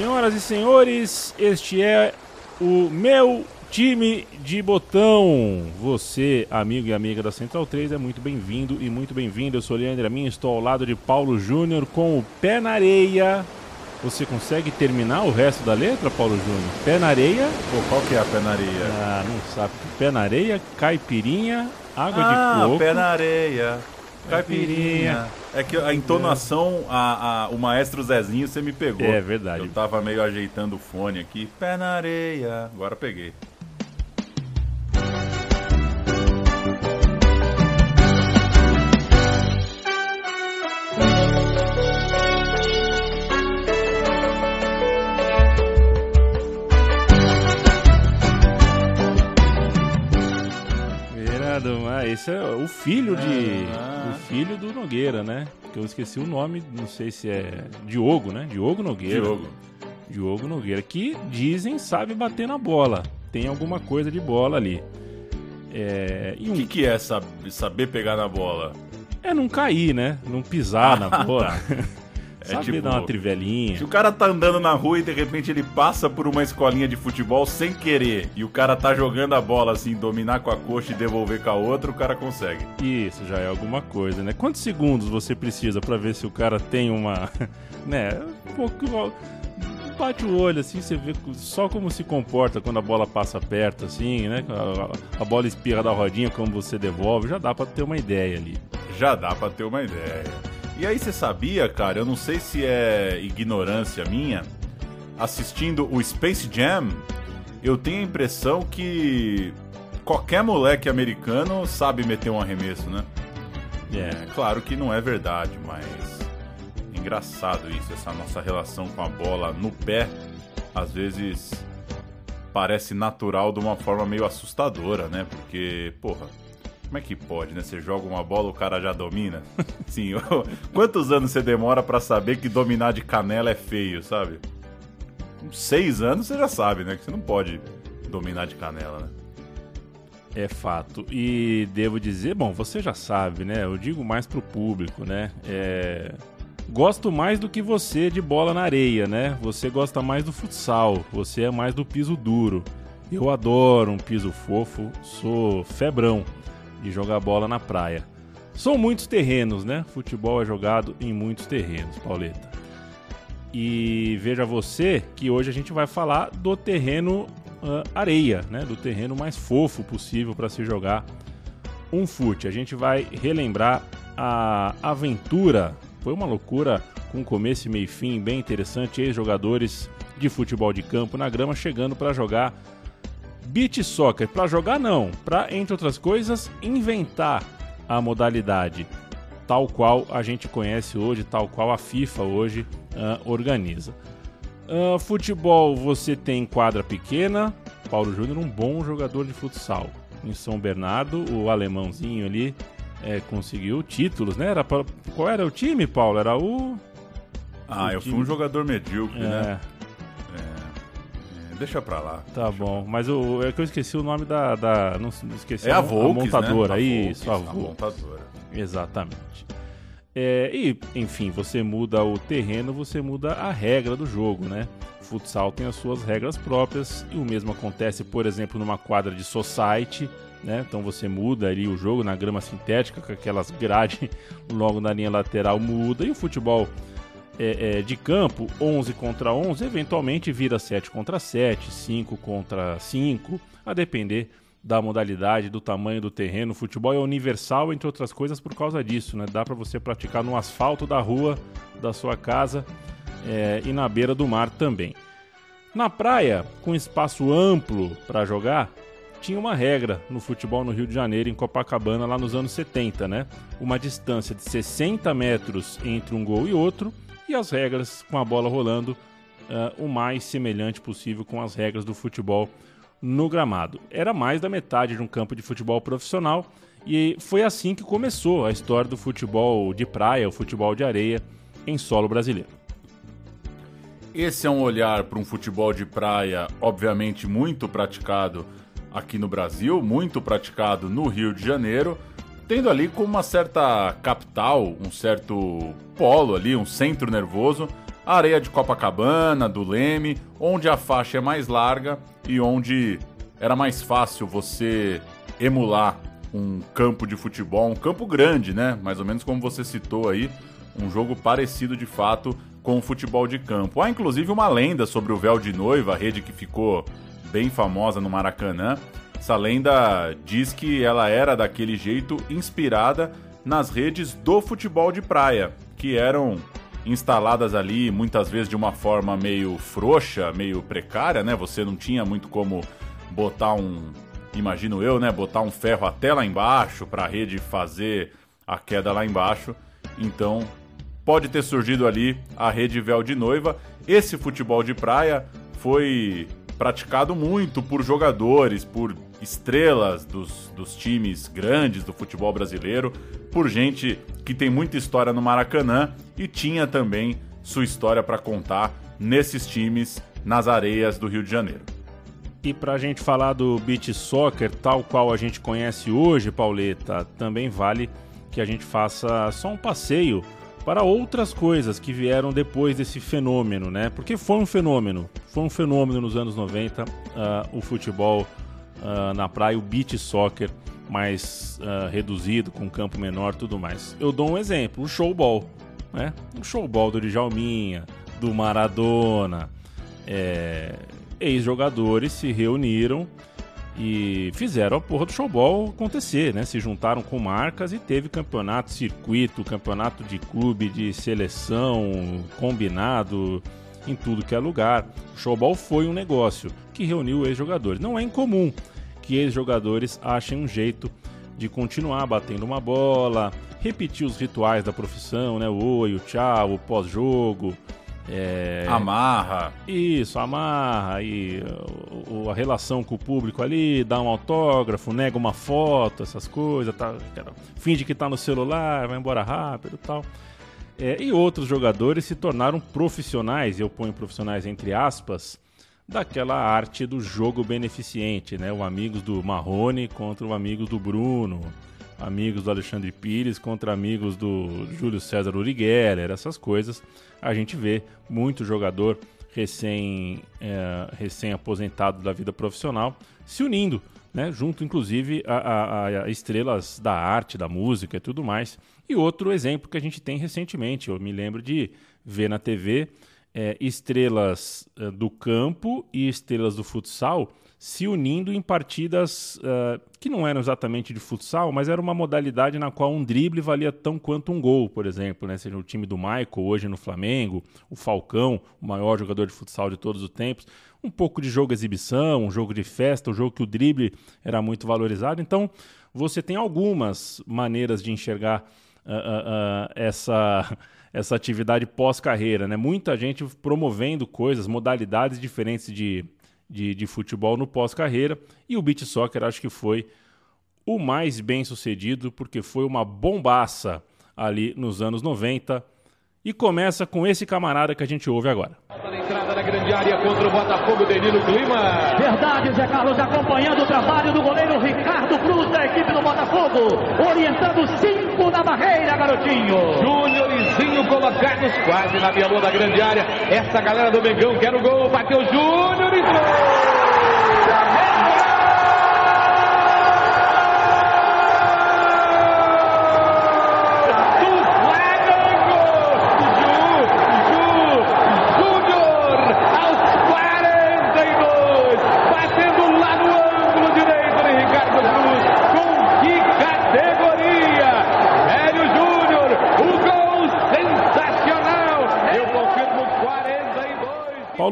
Senhoras e senhores, este é o meu time de botão. Você, amigo e amiga da Central 3, é muito bem-vindo e muito bem-vindo. Eu sou Leandro Amin, estou ao lado de Paulo Júnior com o pé na areia. Você consegue terminar o resto da letra, Paulo Júnior? Pé na areia. Pô, qual que é a pé na areia? Ah, não sabe. Pé na areia, caipirinha, água ah, de coco. pé na areia. Caipirinha. É que a entonação, a, a, o maestro Zezinho, você me pegou. É verdade. Eu tava meio ajeitando o fone aqui. Pé na areia. Agora peguei. Esse é o filho de. Ah. Filho do Nogueira, né? Que eu esqueci o nome, não sei se é. Diogo, né? Diogo Nogueira. Diogo. Diogo Nogueira, que dizem sabe bater na bola. Tem alguma coisa de bola ali. É, e O um, que, que é sab- saber pegar na bola? é não cair, né? Não pisar na bola. É tipo- dar uma trivelinha. Se o cara tá andando na rua e de repente ele passa por uma escolinha de futebol sem querer e o cara tá jogando a bola assim, dominar com a coxa e devolver com a outra, o cara consegue. Isso já é alguma coisa, né? Quantos segundos você precisa pra ver se o cara tem uma. né? Um pouco. Bate o olho assim, você vê só como se comporta quando a bola passa perto, assim, né? A, a bola espirra da rodinha, como você devolve, já dá pra ter uma ideia ali. Já dá pra ter uma ideia. E aí você sabia, cara, eu não sei se é ignorância minha, assistindo o Space Jam, eu tenho a impressão que qualquer moleque americano sabe meter um arremesso, né? É, Claro que não é verdade, mas é engraçado isso, essa nossa relação com a bola no pé, às vezes parece natural de uma forma meio assustadora, né? Porque, porra, como é que pode, né? Você joga uma bola, o cara já domina? Sim, quantos anos você demora pra saber que dominar de canela é feio, sabe? Seis anos você já sabe, né? Que você não pode dominar de canela, né? É fato. E devo dizer, bom, você já sabe, né? Eu digo mais pro público, né? É... Gosto mais do que você de bola na areia, né? Você gosta mais do futsal, você é mais do piso duro. Eu adoro um piso fofo, sou febrão de jogar bola na praia. São muitos terrenos, né? Futebol é jogado em muitos terrenos, Pauleta. E veja você que hoje a gente vai falar do terreno ah, areia, né? Do terreno mais fofo possível para se jogar um fute. A gente vai relembrar a aventura. Foi uma loucura com começo e meio fim, bem interessante. Ex-jogadores de futebol de campo na grama chegando para jogar beach soccer. Para jogar não, para entre outras coisas inventar a modalidade tal qual a gente conhece hoje, tal qual a FIFA hoje ah, organiza. Ah, futebol você tem quadra pequena. Paulo Júnior, um bom jogador de futsal. Em São Bernardo, o alemãozinho ali é, conseguiu títulos, né? Era pra- qual era o time, Paulo? Era o. Ah, O eu fui time- um jogador medíocre, né? Deixa pra lá. tá bom. Mas o, é que eu esqueci o nome da. da não não esqueci É a mo- Volks, montadora. né? Isso, a Volks, a Volks. montadora. Exatamente. É, e, enfim, você muda o terreno, você muda a regra do jogo, né? Futsal tem as suas regras próprias e o mesmo acontece, por exemplo, numa quadra de society, né? Então você muda ali o jogo na grama sintética, com aquelas grades logo na linha lateral, muda. E o futebol é, é, de campo, 11 contra 11, eventualmente vira 7 contra 7, 5 contra 5, a depender da modalidade, do tamanho do terreno. O futebol é universal, entre outras coisas, por causa disso, né? Dá para você praticar no asfalto da rua, da sua casa é, e na beira do mar também. Na praia, com espaço amplo para jogar, tinha uma regra no futebol no Rio de Janeiro, em Copacabana, lá nos anos 70, né? Uma distância de 60 metros entre um gol e outro, e as regras com a bola rolando ah, o mais semelhante possível com as regras do futebol no gramado. Era mais da metade de um campo de futebol profissional e foi assim que começou a história do futebol de praia, o futebol de areia em solo brasileiro. Esse é um olhar para um futebol de praia, obviamente muito praticado aqui no Brasil, muito praticado no Rio de Janeiro, tendo ali como uma certa capital, um certo polo ali, um centro nervoso, a areia de Copacabana, do Leme, onde a faixa é mais larga e onde era mais fácil você emular um campo de futebol, um campo grande, né? Mais ou menos como você citou aí, um jogo parecido de fato com o futebol de campo. Há inclusive uma lenda sobre o véu de noiva, a rede que ficou bem famosa no Maracanã. Essa lenda diz que ela era daquele jeito inspirada nas redes do futebol de praia, que eram instaladas ali muitas vezes de uma forma meio frouxa, meio precária, né? Você não tinha muito como botar um, imagino eu, né, botar um ferro até lá embaixo para a rede fazer a queda lá embaixo. Então, pode ter surgido ali a rede véu de noiva. Esse futebol de praia foi praticado muito por jogadores, por estrelas dos, dos times grandes do futebol brasileiro, por gente que tem muita história no Maracanã e tinha também sua história para contar nesses times nas areias do Rio de Janeiro. E para a gente falar do beach soccer tal qual a gente conhece hoje, Pauleta, também vale que a gente faça só um passeio para outras coisas que vieram depois desse fenômeno, né? Porque foi um fenômeno, foi um fenômeno nos anos 90, uh, ah, o futebol uh, na praia, o beach soccer mais uh, reduzido, com campo menor tudo mais. Eu dou um exemplo, o showball, né? O showball do Djalminha, do Maradona, é, ex-jogadores se reuniram e fizeram a porra do showball acontecer, né? Se juntaram com marcas e teve campeonato, circuito, campeonato de clube, de seleção, combinado em tudo que é lugar. O showball foi um negócio que reuniu ex-jogadores. Não é incomum que ex-jogadores achem um jeito de continuar batendo uma bola, repetir os rituais da profissão, né? O oi, o tchau, o pós-jogo, é... Amarra. Isso, amarra. E a relação com o público ali, dá um autógrafo, nega uma foto, essas coisas. Tá, finge que tá no celular, vai embora rápido e tal. É, e outros jogadores se tornaram profissionais, eu ponho profissionais entre aspas, daquela arte do jogo beneficente, né? O Amigos do Marrone contra o Amigos do Bruno amigos do Alexandre Pires contra amigos do Júlio César Uri essas coisas. A gente vê muito jogador recém, é, recém aposentado da vida profissional se unindo, né, junto inclusive a, a, a, estrelas da arte, da música e tudo mais. E outro exemplo que a gente tem recentemente, eu me lembro de ver na TV é, estrelas é, do campo e estrelas do futsal se unindo em partidas uh, que não eram exatamente de futsal, mas era uma modalidade na qual um drible valia tão quanto um gol, por exemplo. Né? Seja o time do Michael hoje no Flamengo, o Falcão, o maior jogador de futsal de todos os tempos. Um pouco de jogo exibição, um jogo de festa, um jogo que o drible era muito valorizado. Então, você tem algumas maneiras de enxergar uh, uh, essa essa atividade pós-carreira, né? Muita gente promovendo coisas, modalidades diferentes de, de, de futebol no pós-carreira. E o beach soccer acho que foi o mais bem sucedido, porque foi uma bombaça ali nos anos 90. E começa com esse camarada que a gente ouve agora. Na entrada da grande área contra o Botafogo, Danilo Clima. Verdade, Zé Carlos, acompanhando o trabalho do goleiro Ricardo Cruz da equipe do Botafogo, orientando cinco na barreira, garotinho. Júnior e Zinho colocados quase na minha da grande área. Essa galera do Mengão quer o gol, bateu Júnior e gol!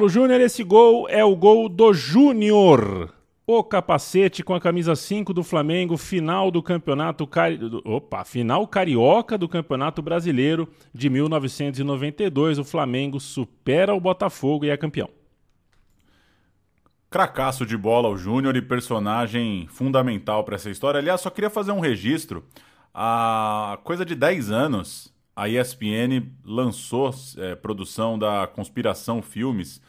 Paulo Júnior, esse gol é o gol do Júnior. O capacete com a camisa 5 do Flamengo, final do campeonato cari... Opa, final carioca do Campeonato Brasileiro de 1992. O Flamengo supera o Botafogo e é campeão. Cracaço de bola o Júnior e personagem fundamental para essa história. Aliás, só queria fazer um registro. Há coisa de 10 anos, a ESPN lançou é, produção da Conspiração Filmes,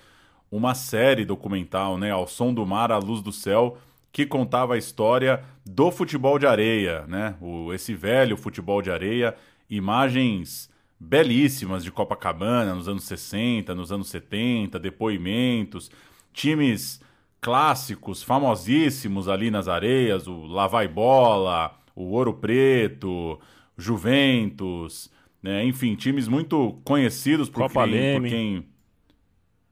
uma série documental, né, ao som do mar, à luz do céu, que contava a história do futebol de areia, né, o, esse velho futebol de areia, imagens belíssimas de Copacabana nos anos 60, nos anos 70, depoimentos, times clássicos, famosíssimos ali nas areias, o Lavai Bola, o Ouro Preto, Juventus, né? enfim, times muito conhecidos por, Copa quem, por quem.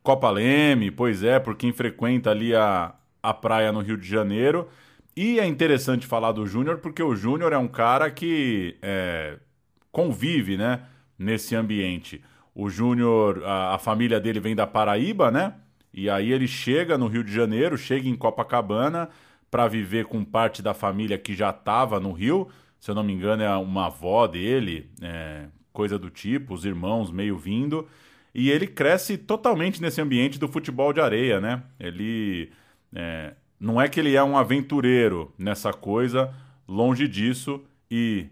Copa Leme, pois é, por quem frequenta ali a, a praia no Rio de Janeiro. E é interessante falar do Júnior porque o Júnior é um cara que é, convive, né, nesse ambiente. O Júnior, a, a família dele vem da Paraíba, né? E aí ele chega no Rio de Janeiro, chega em Copacabana para viver com parte da família que já estava no Rio. Se eu não me engano, é uma avó dele, é, coisa do tipo, os irmãos meio vindo. E ele cresce totalmente nesse ambiente do futebol de areia, né? Ele. é, não é que ele é um aventureiro nessa coisa, longe disso, e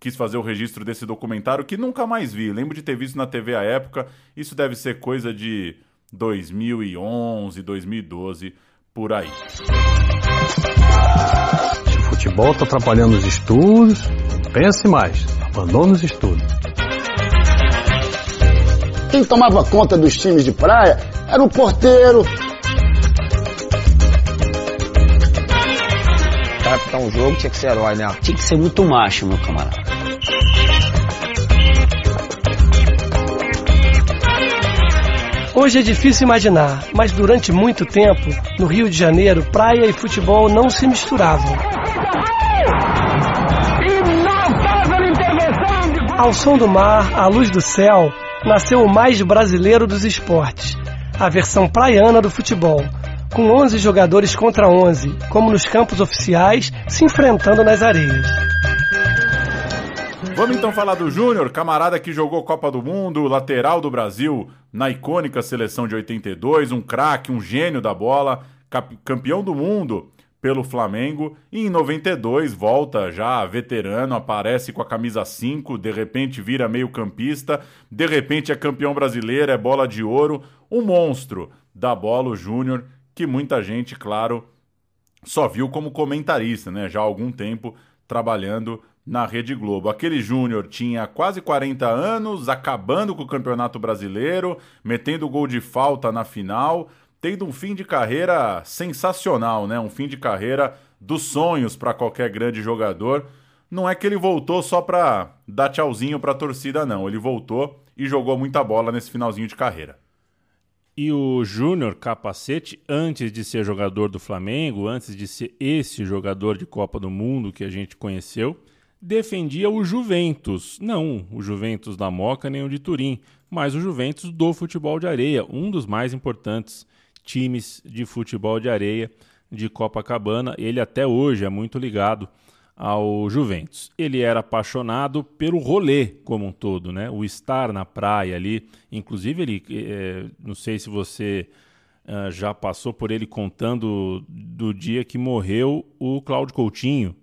quis fazer o registro desse documentário que nunca mais vi. Lembro de ter visto na TV à época. Isso deve ser coisa de 2011, 2012, por aí. Se o futebol está atrapalhando os estudos, pense mais. Abandone os estudos. Quem tomava conta dos times de praia era o porteiro. Pra apitar um jogo tinha que ser herói, né? Tinha que ser muito macho, meu camarada. Hoje é difícil imaginar, mas durante muito tempo, no Rio de Janeiro, praia e futebol não se misturavam. Ao som do mar, à luz do céu, nasceu o mais brasileiro dos esportes, a versão praiana do futebol, com 11 jogadores contra 11, como nos campos oficiais, se enfrentando nas areias. Vamos então falar do Júnior, camarada que jogou Copa do Mundo, lateral do Brasil na icônica seleção de 82, um craque, um gênio da bola, campeão do mundo pelo Flamengo e em 92 volta já veterano, aparece com a camisa 5, de repente vira meio-campista, de repente é campeão brasileiro, é bola de ouro, um monstro da bola Júnior, que muita gente, claro, só viu como comentarista, né? Já há algum tempo trabalhando na Rede Globo. Aquele Júnior tinha quase 40 anos, acabando com o Campeonato Brasileiro, metendo gol de falta na final, tendo um fim de carreira sensacional, né? Um fim de carreira dos sonhos para qualquer grande jogador. Não é que ele voltou só para dar tchauzinho para a torcida, não. Ele voltou e jogou muita bola nesse finalzinho de carreira. E o Júnior Capacete, antes de ser jogador do Flamengo, antes de ser esse jogador de Copa do Mundo que a gente conheceu, defendia o Juventus. Não o Juventus da Moca nem o de Turim, mas o Juventus do futebol de areia, um dos mais importantes times de futebol de areia de Copacabana. Ele até hoje é muito ligado ao Juventus. Ele era apaixonado pelo rolê como um todo, né? O estar na praia ali. Inclusive, ele, eh, não sei se você ah, já passou por ele contando do dia que morreu o Cláudio Coutinho,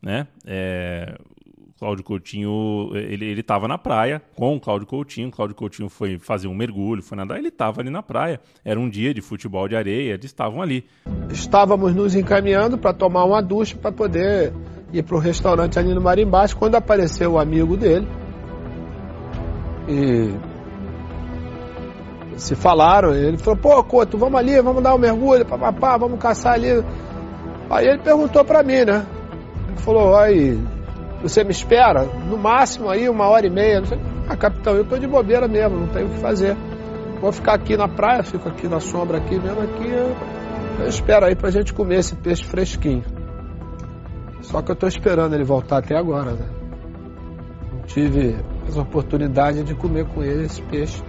né? É, Cláudio Coutinho, ele ele estava na praia com o Cláudio Coutinho. O Cláudio Coutinho foi fazer um mergulho, foi nadar. Ele estava ali na praia. Era um dia de futebol de areia. Eles estavam ali. Estávamos nos encaminhando para tomar uma ducha para poder ir para o restaurante ali no Marimbás, quando apareceu o amigo dele. E se falaram, ele falou, pô, Couto, vamos ali, vamos dar um mergulho, papapá, vamos caçar ali. Aí ele perguntou para mim, né? Ele falou, aí, você me espera? No máximo aí uma hora e meia. Não sei. Ah, capitão, eu tô de bobeira mesmo, não tenho o que fazer. Vou ficar aqui na praia, fico aqui na sombra aqui mesmo aqui. Eu, espero aí pra gente comer esse peixe fresquinho. Só que eu tô esperando ele voltar até agora, né? Não tive essa oportunidade de comer com ele esse peixe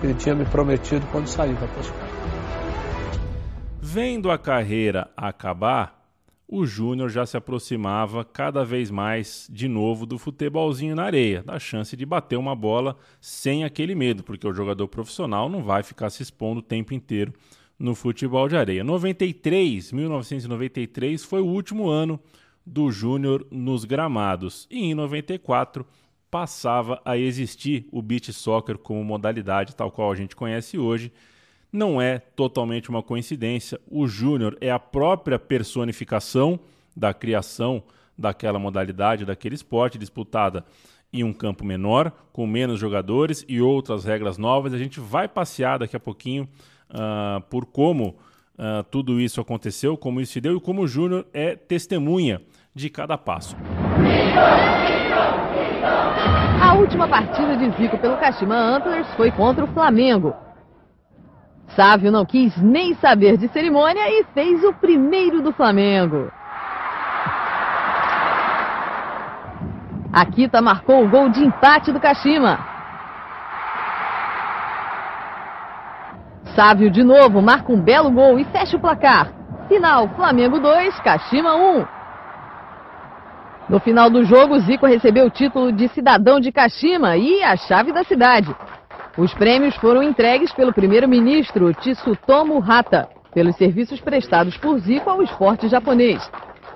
que ele tinha me prometido quando saiu para pescar. Vendo a carreira acabar, o Júnior já se aproximava cada vez mais de novo do futebolzinho na areia, da chance de bater uma bola sem aquele medo, porque o jogador profissional não vai ficar se expondo o tempo inteiro no futebol de areia. 93, 1993 foi o último ano do Júnior nos gramados e em 94 passava a existir o beach soccer como modalidade tal qual a gente conhece hoje. Não é totalmente uma coincidência. O Júnior é a própria personificação da criação daquela modalidade, daquele esporte disputada em um campo menor, com menos jogadores e outras regras novas. A gente vai passear daqui a pouquinho uh, por como uh, tudo isso aconteceu, como isso se deu e como o Júnior é testemunha de cada passo. A última partida de Zico pelo Kashima Antlers foi contra o Flamengo. Sávio não quis nem saber de cerimônia e fez o primeiro do Flamengo. Akita marcou o gol de empate do Kashima. Sávio de novo marca um belo gol e fecha o placar. Final, Flamengo 2, Kashima 1. No final do jogo, Zico recebeu o título de cidadão de Kashima e a chave da cidade. Os prêmios foram entregues pelo primeiro-ministro Tsutomu Hata, pelos serviços prestados por Zico ao esporte japonês.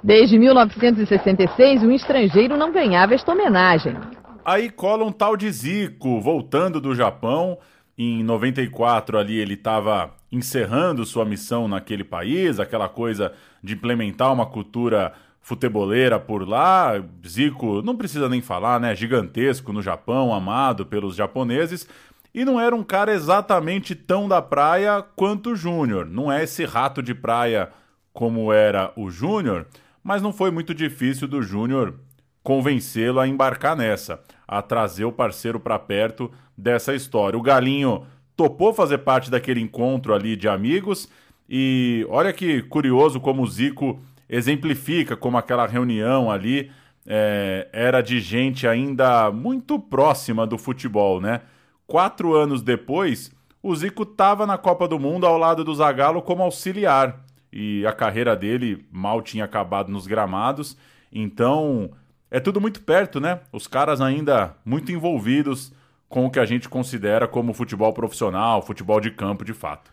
Desde 1966, um estrangeiro não ganhava esta homenagem. Aí cola um tal de Zico, voltando do Japão. Em 94 ali ele estava encerrando sua missão naquele país, aquela coisa de implementar uma cultura futeboleira por lá. Zico, não precisa nem falar, né? Gigantesco no Japão, amado pelos japoneses. E não era um cara exatamente tão da praia quanto o Júnior. Não é esse rato de praia como era o Júnior, mas não foi muito difícil do Júnior convencê-lo a embarcar nessa, a trazer o parceiro para perto dessa história. O Galinho topou fazer parte daquele encontro ali de amigos e olha que curioso como o Zico exemplifica como aquela reunião ali é, era de gente ainda muito próxima do futebol, né? Quatro anos depois, o Zico estava na Copa do Mundo ao lado do Zagallo como auxiliar e a carreira dele mal tinha acabado nos gramados. Então, é tudo muito perto, né? Os caras ainda muito envolvidos com o que a gente considera como futebol profissional, futebol de campo de fato.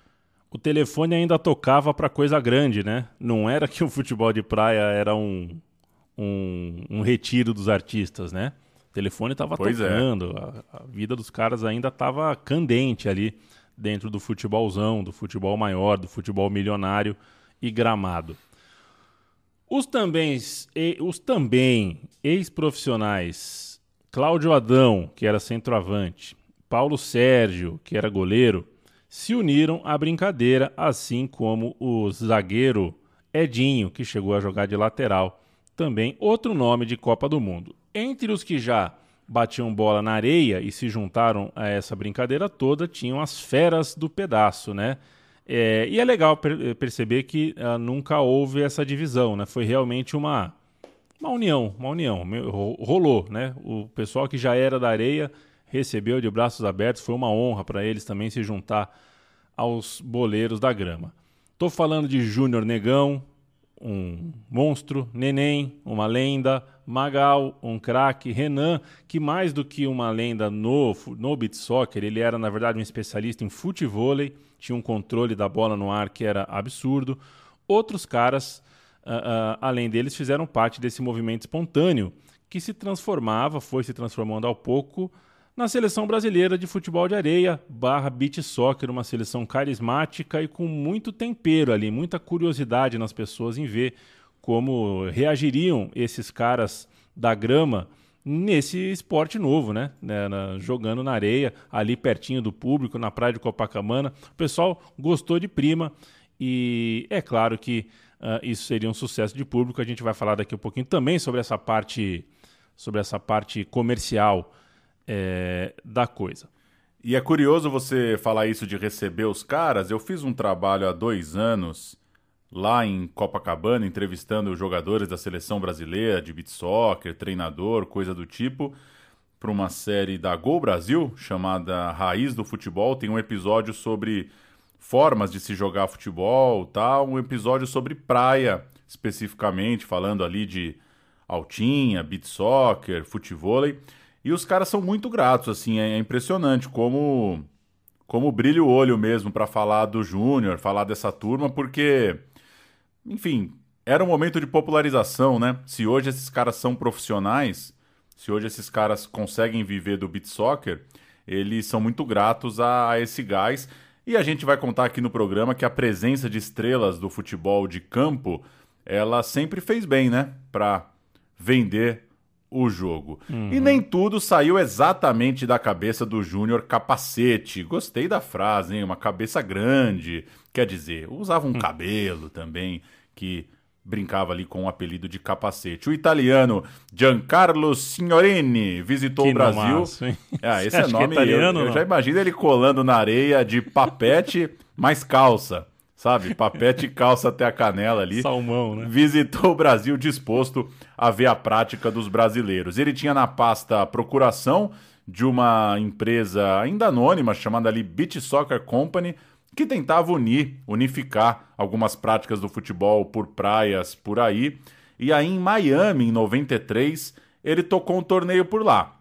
O telefone ainda tocava para coisa grande, né? Não era que o futebol de praia era um, um, um retiro dos artistas, né? O telefone estava é. tocando, é. a, a, vida dos caras ainda estava candente ali dentro do futebolzão, do futebol maior, do futebol milionário e Gramado. Os também, os também ex-profissionais Cláudio Adão, que era centroavante, Paulo Sérgio, que era goleiro, se uniram à brincadeira, assim como o zagueiro Edinho, que chegou a jogar de lateral, também outro nome de Copa do Mundo. Entre os que já batiam bola na areia e se juntaram a essa brincadeira toda, tinham as feras do pedaço, né? É, e é legal per perceber que uh, nunca houve essa divisão, né? Foi realmente uma, uma união, uma união. Rolou, né? O pessoal que já era da areia recebeu de braços abertos, foi uma honra para eles também se juntar aos boleiros da grama. Tô falando de Júnior Negão, um monstro, Neném, uma lenda, Magal, um craque, Renan, que mais do que uma lenda no, no beat soccer, ele era na verdade um especialista em futevôlei, tinha um controle da bola no ar que era absurdo. Outros caras, uh, uh, além deles, fizeram parte desse movimento espontâneo que se transformava, foi se transformando ao pouco na seleção brasileira de futebol de areia barra beach soccer, uma seleção carismática e com muito tempero ali, muita curiosidade nas pessoas em ver como reagiriam esses caras da grama nesse esporte novo, né? na, jogando na areia, ali pertinho do público, na praia de Copacabana. O pessoal gostou de prima e é claro que uh, isso seria um sucesso de público. A gente vai falar daqui a pouquinho também sobre essa parte, sobre essa parte comercial é, da coisa. E é curioso você falar isso de receber os caras. Eu fiz um trabalho há dois anos lá em Copacabana, entrevistando jogadores da seleção brasileira de beat soccer, treinador, coisa do tipo, para uma série da Gol Brasil chamada Raiz do Futebol. Tem um episódio sobre formas de se jogar futebol, tal, um episódio sobre praia especificamente, falando ali de altinha, beat soccer, futevôlei. E os caras são muito gratos, assim, é, impressionante como como brilha o olho mesmo para falar do Júnior, falar dessa turma, porque, enfim, era um momento de popularização, né? Se hoje esses caras são profissionais, se hoje esses caras conseguem viver do beat soccer, eles são muito gratos a, a esse gás. E a gente vai contar aqui no programa que a presença de estrelas do futebol de campo, ela sempre fez bem, né? Para vender o jogo. Uhum. E nem tudo saiu exatamente da cabeça do Júnior Capacete. Gostei da frase, hein? Uma cabeça grande. Quer dizer, usava um uhum. cabelo também que brincava ali com o apelido de capacete. O italiano Giancarlo Signorini visitou que o Brasil. Maço, ah, esse é nome. É italiano, eu, eu já imagino ele colando na areia de papete mais calça sabe? Papete e calça até a canela ali. Salmão, né? Visitou o Brasil disposto a ver a prática dos brasileiros. Ele tinha na pasta procuração de uma empresa ainda anônima chamada ali Beach Soccer Company, que tentava unir, unificar algumas práticas do futebol por praias por aí. E aí em Miami, em 93, ele tocou um torneio por lá.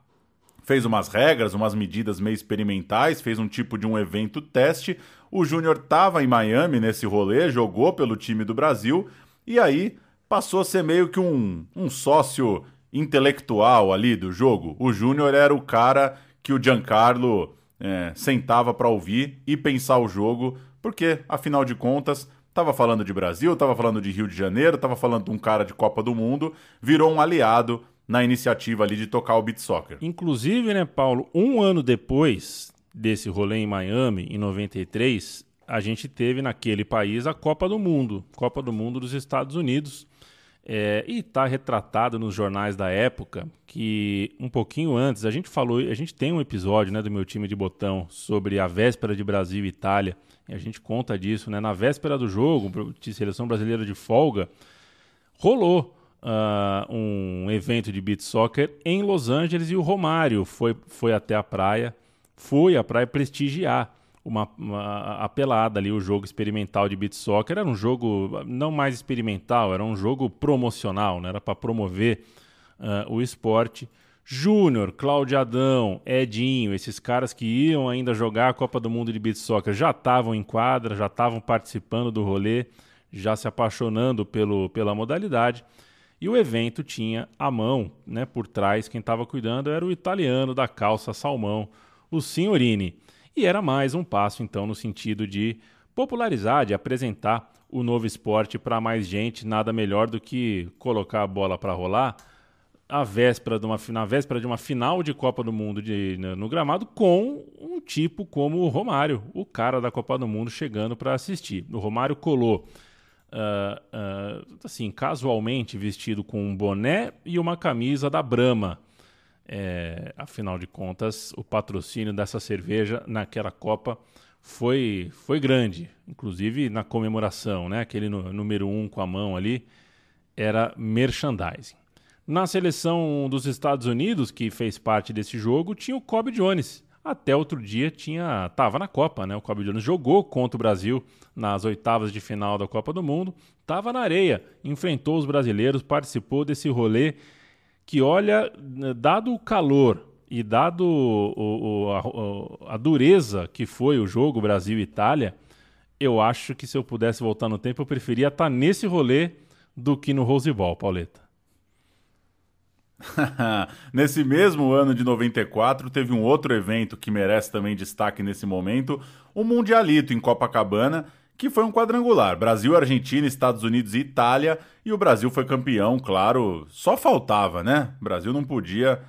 Fez umas regras, umas medidas meio experimentais, fez um tipo de um evento teste, o Júnior estava em Miami nesse rolê, jogou pelo time do Brasil e aí passou a ser meio que um, um sócio intelectual ali do jogo. O Júnior era o cara que o Giancarlo é, sentava para ouvir e pensar o jogo, porque afinal de contas estava falando de Brasil, estava falando de Rio de Janeiro, estava falando de um cara de Copa do Mundo, virou um aliado na iniciativa ali de tocar o beat soccer. Inclusive, né, Paulo, um ano depois desse rolê em Miami, em 93, a gente teve naquele país a Copa do Mundo, Copa do Mundo dos Estados Unidos. É, e está retratado nos jornais da época que um pouquinho antes a gente falou, a gente tem um episódio né, do meu time de botão sobre a véspera de Brasil e Itália, e a gente conta disso, né? Na véspera do jogo, de seleção brasileira de folga, rolou uh, um evento de beat soccer em Los Angeles e o Romário foi, foi até a praia foi à praia prestigiar uma, uma, a pelada ali, o jogo experimental de beat soccer. Era um jogo não mais experimental, era um jogo promocional, né? era para promover uh, o esporte. Júnior, Cláudio Adão, Edinho, esses caras que iam ainda jogar a Copa do Mundo de Beat Soccer já estavam em quadra, já estavam participando do rolê, já se apaixonando pelo, pela modalidade. E o evento tinha a mão, né, por trás, quem estava cuidando era o italiano da calça salmão, o Signorini. E era mais um passo, então, no sentido de popularizar, de apresentar o novo esporte para mais gente. Nada melhor do que colocar a bola para rolar a véspera de uma, na véspera de uma final de Copa do Mundo de, no gramado com um tipo como o Romário, o cara da Copa do Mundo chegando para assistir. O Romário colou uh, uh, assim casualmente vestido com um boné e uma camisa da Brahma. É, afinal de contas, o patrocínio dessa cerveja naquela Copa foi, foi grande, inclusive na comemoração, né? Aquele número um com a mão ali era merchandising. Na seleção dos Estados Unidos, que fez parte desse jogo, tinha o Kobe Jones. Até outro dia tinha, tava na Copa, né? O Kobe Jones jogou contra o Brasil nas oitavas de final da Copa do Mundo, estava na areia, enfrentou os brasileiros, participou desse rolê que olha, dado o calor e dado o, o, a, a, dureza que foi o jogo Brasil-Itália, eu acho que se eu pudesse voltar no tempo, eu preferia estar nesse rolê do que no Rose Bowl, Pauleta. nesse mesmo ano de 94, teve um outro evento que merece também destaque nesse momento, o Mundialito em Copacabana, que foi um quadrangular. Brasil, Argentina, Estados Unidos e Itália. E o Brasil foi campeão, claro. Só faltava, né? O Brasil não podia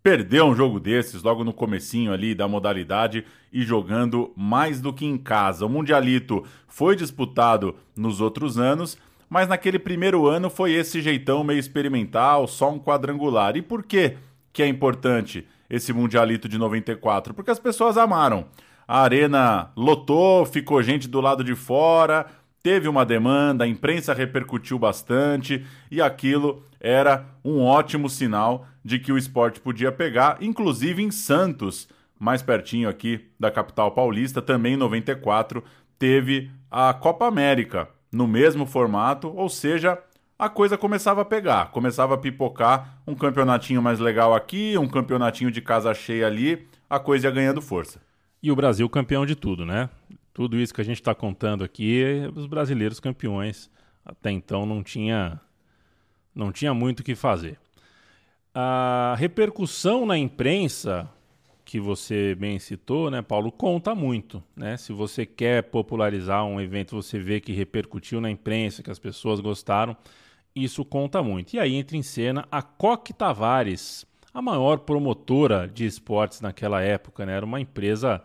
perder um jogo desses logo no comecinho ali da modalidade e jogando mais do que em casa. O Mundialito foi disputado nos outros anos, mas naquele primeiro ano foi esse jeitão meio experimental, só um quadrangular. E por que que é importante esse Mundialito de 94? Porque as pessoas amaram a arena lotou, ficou gente do lado de fora, teve uma demanda, a imprensa repercutiu bastante e aquilo era um ótimo sinal de que o esporte podia pegar, inclusive em Santos, mais pertinho aqui da capital paulista, também em 94, teve a Copa América no mesmo formato, ou seja, a coisa começava a pegar, começava a pipocar um campeonatinho mais legal aqui, um campeonatinho de casa cheia ali, a coisa ia ganhando força. E o Brasil campeão de tudo, né? Tudo isso que a gente está contando aqui, os brasileiros campeões. Até então não tinha, não tinha muito o que fazer. A repercussão na imprensa, que você bem citou, né, Paulo, conta muito. Né? Se você quer popularizar um evento, você vê que repercutiu na imprensa, que as pessoas gostaram. isso conta muito. E aí entra em cena a Coque Tavares, a maior promotora de esportes naquela época, né? Era uma empresa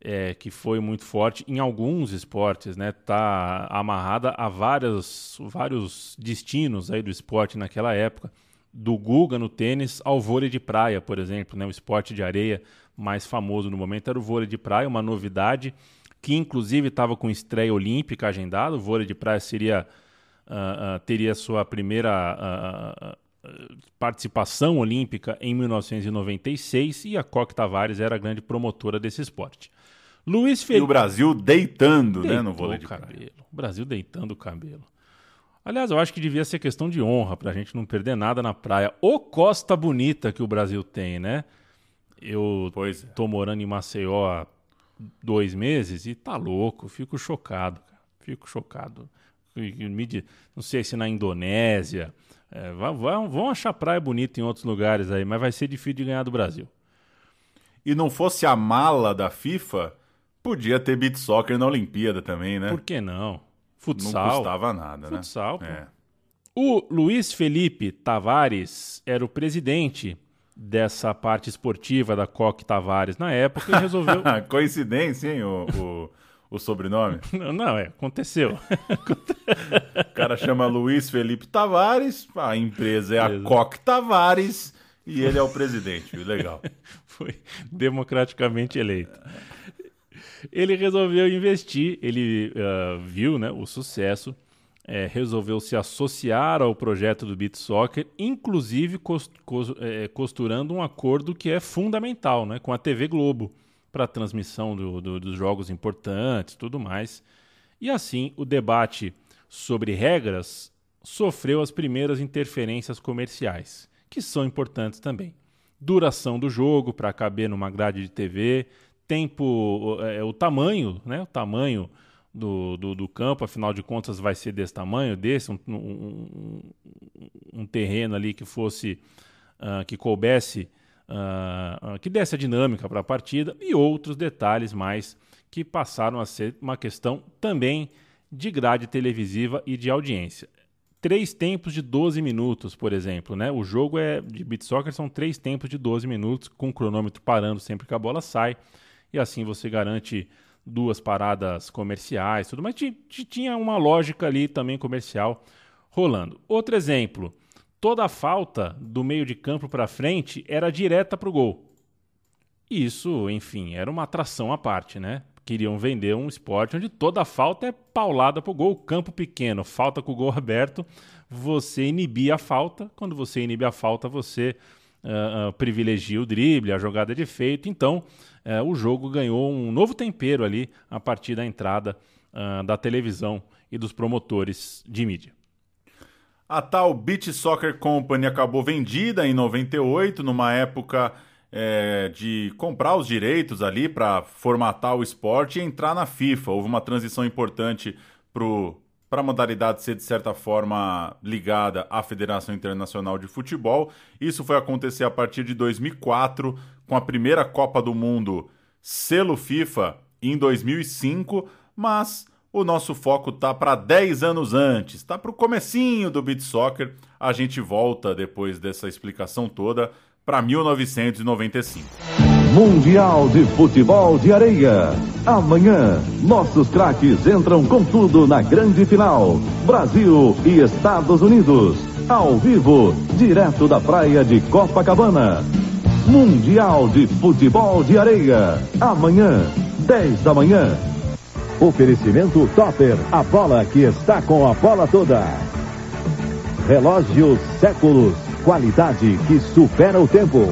é, que foi muito forte em alguns esportes, né? Tá amarrada a vários, vários destinos aí do esporte naquela época, do Guga no tênis ao vôlei de praia, por exemplo, né? O esporte de areia mais famoso no momento era o vôlei de praia, uma novidade que inclusive estava com estreia olímpica agendada. O vôlei de praia seria uh, uh, teria sua primeira uh, participação olímpica em 1996 e a Coque Tavares era a grande promotora desse esporte. Luiz Felipe. E o Brasil deitando, né, no vôlei de cabelo. O Brasil deitando o cabelo. Aliás, eu acho que devia ser questão de honra para a gente não perder nada na praia. O Costa Bonita que o Brasil tem, né? Eu pois é. tô morando em Maceió há dois meses e tá louco, fico chocado, cara. Fico chocado. Não sei se na Indonésia. É, vão, vão achar praia bonita em outros lugares aí, mas vai ser difícil de ganhar do Brasil. E não fosse a mala da FIFA, Podia ter beat soccer na Olimpíada também, né? Por que não? Futsal. Não custava nada, Futsal, né? Futsal, é. O Luiz Felipe Tavares era o presidente dessa parte esportiva da Coque Tavares na época e resolveu. Coincidência, hein, o, o, sobrenome? Não, não, é, aconteceu. o cara chama Luiz Felipe Tavares, a empresa é a Coque Tavares e ele é o presidente. Legal. Foi democraticamente eleito ele resolveu investir, ele uh, viu né, o sucesso, é, resolveu se associar ao projeto do Beat Soccer, inclusive cost, cost, é, costurando um acordo que é fundamental né, com a TV Globo para transmissão do, do, dos jogos importantes tudo mais. E assim, o debate sobre regras sofreu as primeiras interferências comerciais, que são importantes também. Duração do jogo para caber numa grade de TV, tempo, é, o tamanho, né? O tamanho do, do, do, campo, afinal de contas, vai ser desse tamanho, desse, um, um, um terreno ali que fosse, uh, que coubesse, uh, uh, que desse a dinâmica para a partida e outros detalhes mais que passaram a ser uma questão também de grade televisiva e de audiência. Três tempos de 12 minutos, por exemplo, né? O jogo é de beat soccer são três tempos de 12 minutos, com o cronômetro parando sempre que a bola sai e assim você garante duas paradas comerciais, tudo, mas tinha uma lógica ali também comercial rolando. Outro exemplo, toda a falta do meio de campo para frente era direta para o gol. Isso, enfim, era uma atração à parte, né? Queriam vender um esporte onde toda falta é paulada para o gol, campo pequeno, falta com o gol aberto, você inibia a falta. Quando você inibe a falta, você uh, uh, privilegia o drible, a jogada de efeito. Então, uh, o jogo ganhou um novo tempero ali a partir da entrada da televisão e dos promotores de mídia. A tal Beach Soccer Company acabou vendida em 98, numa época é, de comprar os direitos ali para formatar o esporte e entrar na FIFA. Houve uma transição importante para a modalidade ser de certa forma ligada à Federação Internacional de Futebol. Isso foi acontecer a partir de 2004, com a primeira Copa do Mundo selo FIFA em 2005, mas o nosso foco tá para 10 anos antes, tá para o comecinho do beat soccer. A gente volta depois dessa explicação toda para 1995. Mundial de Futebol de Areia. Amanhã, nossos craques entram com tudo na grande final. Brasil e Estados Unidos. Ao vivo, direto da praia de Copacabana. Mundial de Futebol de Areia. Amanhã, 10 da manhã. Oferecimento Topper, a bola que está com a bola toda. Relógio Séculos, qualidade que supera o tempo.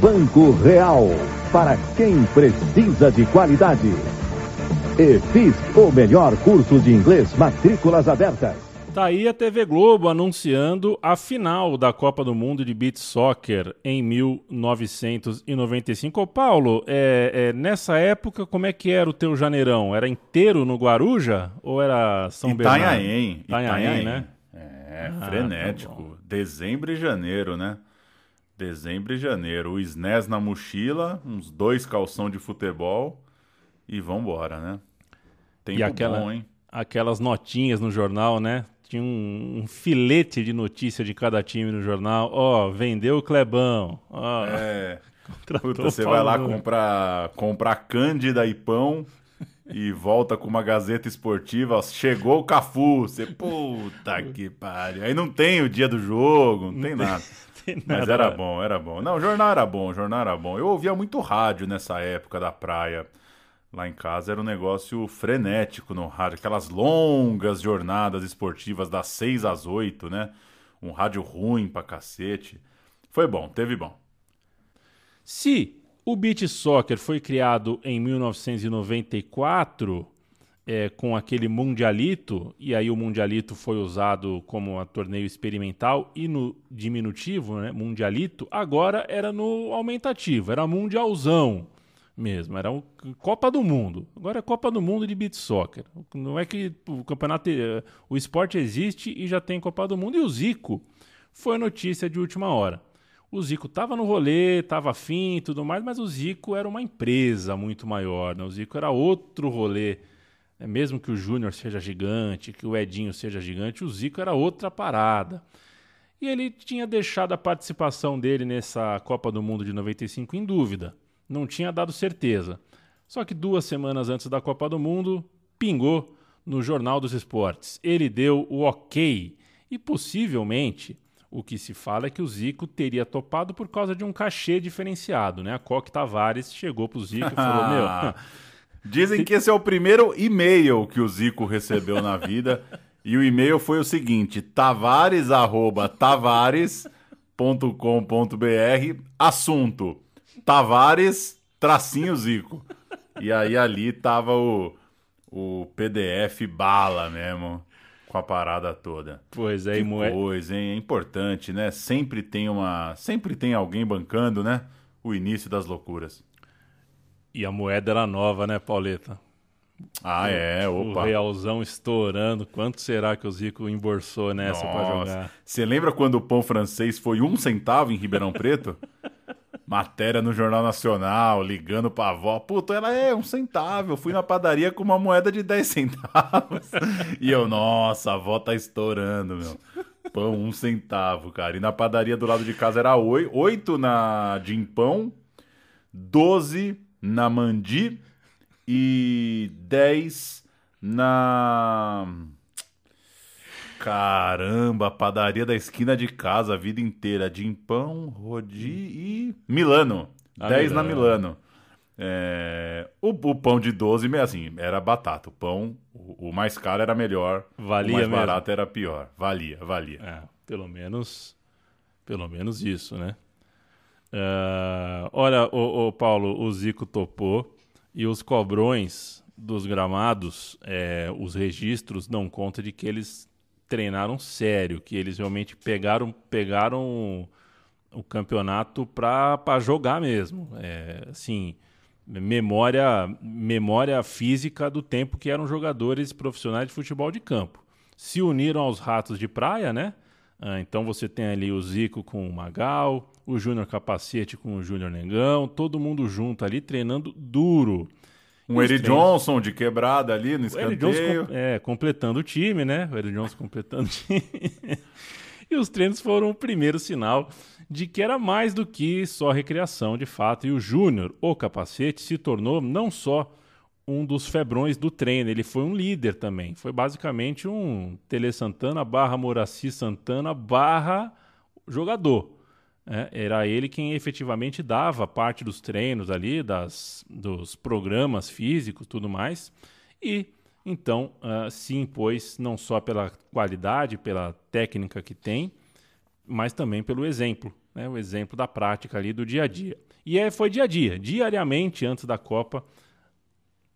Banco Real, para quem precisa de qualidade. E fiz o melhor curso de inglês, matrículas abertas. Tá aí a TV Globo anunciando a final da Copa do Mundo de Beach Soccer em 1995. Ô Paulo, é, é, nessa época, como é que era o teu janeirão? Era inteiro no Guaruja ou era São Itanhaém, Bernardo? Itanhaém, né? É, ah, frenético. Tá Dezembro e janeiro, né? Dezembro e janeiro. O SNES na mochila, uns dois calção de futebol e vambora, né? Tempo e aquela, bom, hein? Aquelas notinhas no jornal, né? Tinha um, um filete de notícia de cada time no jornal. Ó, vendeu o Clebão. Ó, É. Puta, você vai lá comprar, comprar Cândida e pão e volta com uma Gazeta Esportiva. ó, Chegou o Cafu. Você, puta que pariu. Aí não tem o dia do jogo, não tem nada. Tem Mas nada. era bom, era bom. Não, o jornal era bom, o jornal era bom. Eu ouvia muito rádio nessa época da praia. Lá em casa era um negócio frenético no rádio, aquelas longas jornadas esportivas das 6 às 8, né? Um rádio ruim pra cacete. Foi bom, teve bom. Se o beach soccer foi criado em 1994 é, com aquele mundialito, e aí o mundialito foi usado como um torneio experimental e no diminutivo, né, mundialito, agora era no aumentativo, era mundialzão mesmo, era o Copa do Mundo. Agora é Copa do Mundo de beach soccer. Não é que o campeonato, eh, o esporte existe e já tem Copa do Mundo e o Zico foi notícia de última hora. O Zico tava no rolê, tava afim e tudo mais, mas o Zico era uma empresa muito maior, né? O Zico era outro rolê. né? Mesmo que o Júnior seja gigante, que o Edinho seja gigante, o Zico era outra parada. E ele tinha deixado a participação dele nessa Copa do Mundo de 95 em dúvida. Não tinha dado certeza. Só que duas semanas antes da Copa do Mundo, pingou no Jornal dos Esportes. Ele deu o ok. E possivelmente o que se fala é que o Zico teria topado por causa de um cachê diferenciado, né? A Coque Tavares chegou pro Zico e falou: Meu, Dizem que esse é o primeiro e-mail que o Zico recebeu na vida. E o e-mail foi o seguinte: tavares.tavares.com.br Assunto: Tavares tracinho Zico. E aí ali tava o, o PDF bala mesmo, com a parada toda. Pois é, que coisa, hein? É importante, né? Sempre tem uma, sempre tem alguém bancando, né? O início das loucuras. E a moeda era nova, né, Pauleta? Ah, é, O opa. realzão estourando. Quanto será que o Zico embolsou nessa Nossa. jogar? Você lembra quando o pão francês foi um centavo em Ribeirão Preto? Matéria no Jornal Nacional, ligando pra avó. Puta, ela é um centavo. Eu fui na padaria com uma moeda de 10 centavos. E eu, nossa, a avó tá estourando, meu. Pão, um centavo, cara. E na padaria do lado de casa era oi- oito na de pão, 12 na mandi e 10 na. Caramba, padaria da esquina de casa a vida inteira. De pão, Rodi e Milano. Ah, 10 na Milano. Milano. É, o, o pão de 12, meio assim, era batata. O pão, o, o mais caro era melhor. Valia o mais mesmo. barato era pior. Valia, valia. É, pelo menos, pelo menos isso, né? Ah, olha, o, Paulo, o Zico topou e os cobrões dos gramados, é, os registros dão conta de que eles treinaram sério, que eles realmente pegaram, pegaram o campeonato para jogar mesmo. É, assim, memória, memória física do tempo que eram jogadores profissionais de futebol de campo. Se uniram aos ratos de praia, né? Ah, então você tem ali o Zico com o Magal, o Júnior Capacete com o Júnior Negão, todo mundo junto ali treinando duro. Um Eric Johnson de quebrada ali no escanteio. com- é, completando o time, né? O Eric Johnson completando o time. e os treinos foram o primeiro sinal de que era mais do que só recreação, de fato. E o Júnior, o capacete, se tornou não só um dos febrões do treino, ele foi um líder também. Foi basicamente um Tele Santana barra Moraci Santana barra jogador. Né? era ele quem efetivamente dava parte dos treinos ali, das, dos programas físicos tudo mais. E então ah, se impôs não só pela qualidade, pela técnica que tem, mas também pelo exemplo, né? o exemplo da prática ali do dia a dia. E é, foi dia a dia, diariamente antes da Copa,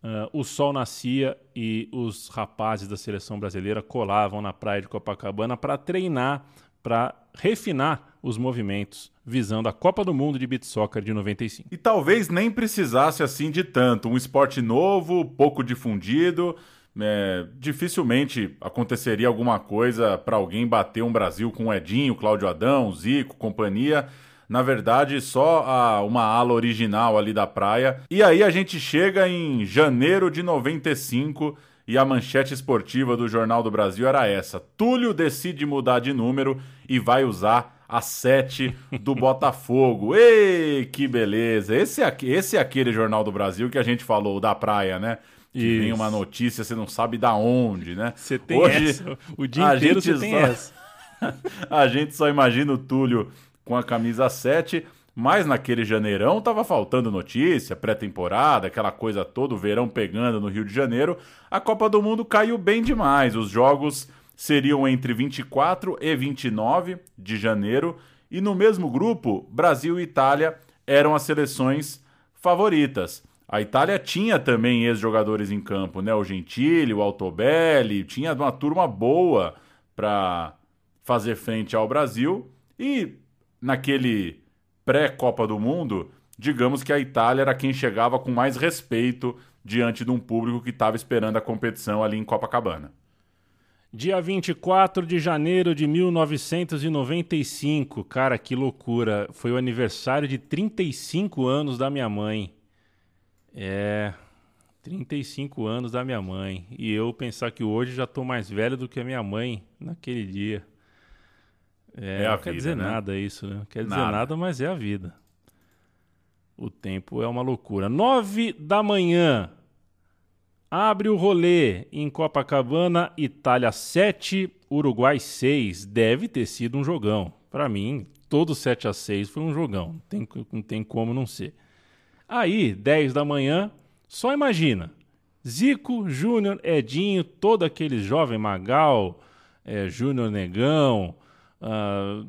ah, o sol nascia e os rapazes da seleção brasileira colavam na praia de Copacabana para treinar, para refinar os movimentos visando a Copa do Mundo de Beach Soccer de 95. E talvez nem precisasse assim de tanto. Um esporte novo, pouco difundido. é, dificilmente aconteceria alguma coisa para alguém bater um Brasil com o Edinho, Cláudio Adão, Zico, companhia. Na verdade, só a- uma ala original ali da praia. E aí a gente chega em janeiro de 95 e a manchete esportiva do Jornal do Brasil era essa: Túlio decide mudar de número e vai usar a 7 do Botafogo. Ei, que beleza! Esse é, esse é aquele Jornal do Brasil que a gente falou da praia, né? Que Isso. vem uma notícia, você não sabe da onde, né? Você tem Hoje, essa. O dia inteiro você tem só... essa. a gente só imagina o Túlio com a camisa 7 mas naquele janeirão tava faltando notícia, pré-temporada, aquela coisa toda, o verão pegando no Rio de Janeiro. A Copa do Mundo caiu bem demais. Os jogos seriam entre 24 e 29 de janeiro. E no mesmo grupo, Brasil e Itália eram as seleções favoritas. A Itália tinha também ex-jogadores em campo, né? O Gentili, o Altobelli, tinha uma turma boa para fazer frente ao Brasil. E naquele pré-Copa do Mundo, digamos que a Itália era quem chegava com mais respeito diante de um público que estava esperando a competição ali em Copacabana. Dia 24 de janeiro de 1995. Cara, que loucura. Foi o aniversário de 35 anos da minha mãe. É. 35 anos da minha mãe. E eu pensar que hoje já estou mais velho do que a minha mãe naquele dia. É, é não quer dizer né? nada isso, né? Não quer dizer nada. nada, mas é a vida. O tempo é uma loucura. Nove da manhã. Abre o rolê em Copacabana, Itália 7, Uruguai 6. Deve ter sido um jogão. Para mim, todo 7 a 6 foi um jogão. Não tem, não tem como não ser. Aí, 10 da manhã, só imagina. Zico, Júnior, Edinho, todo aquele jovem Magal, é, Júnior Negão, Uh,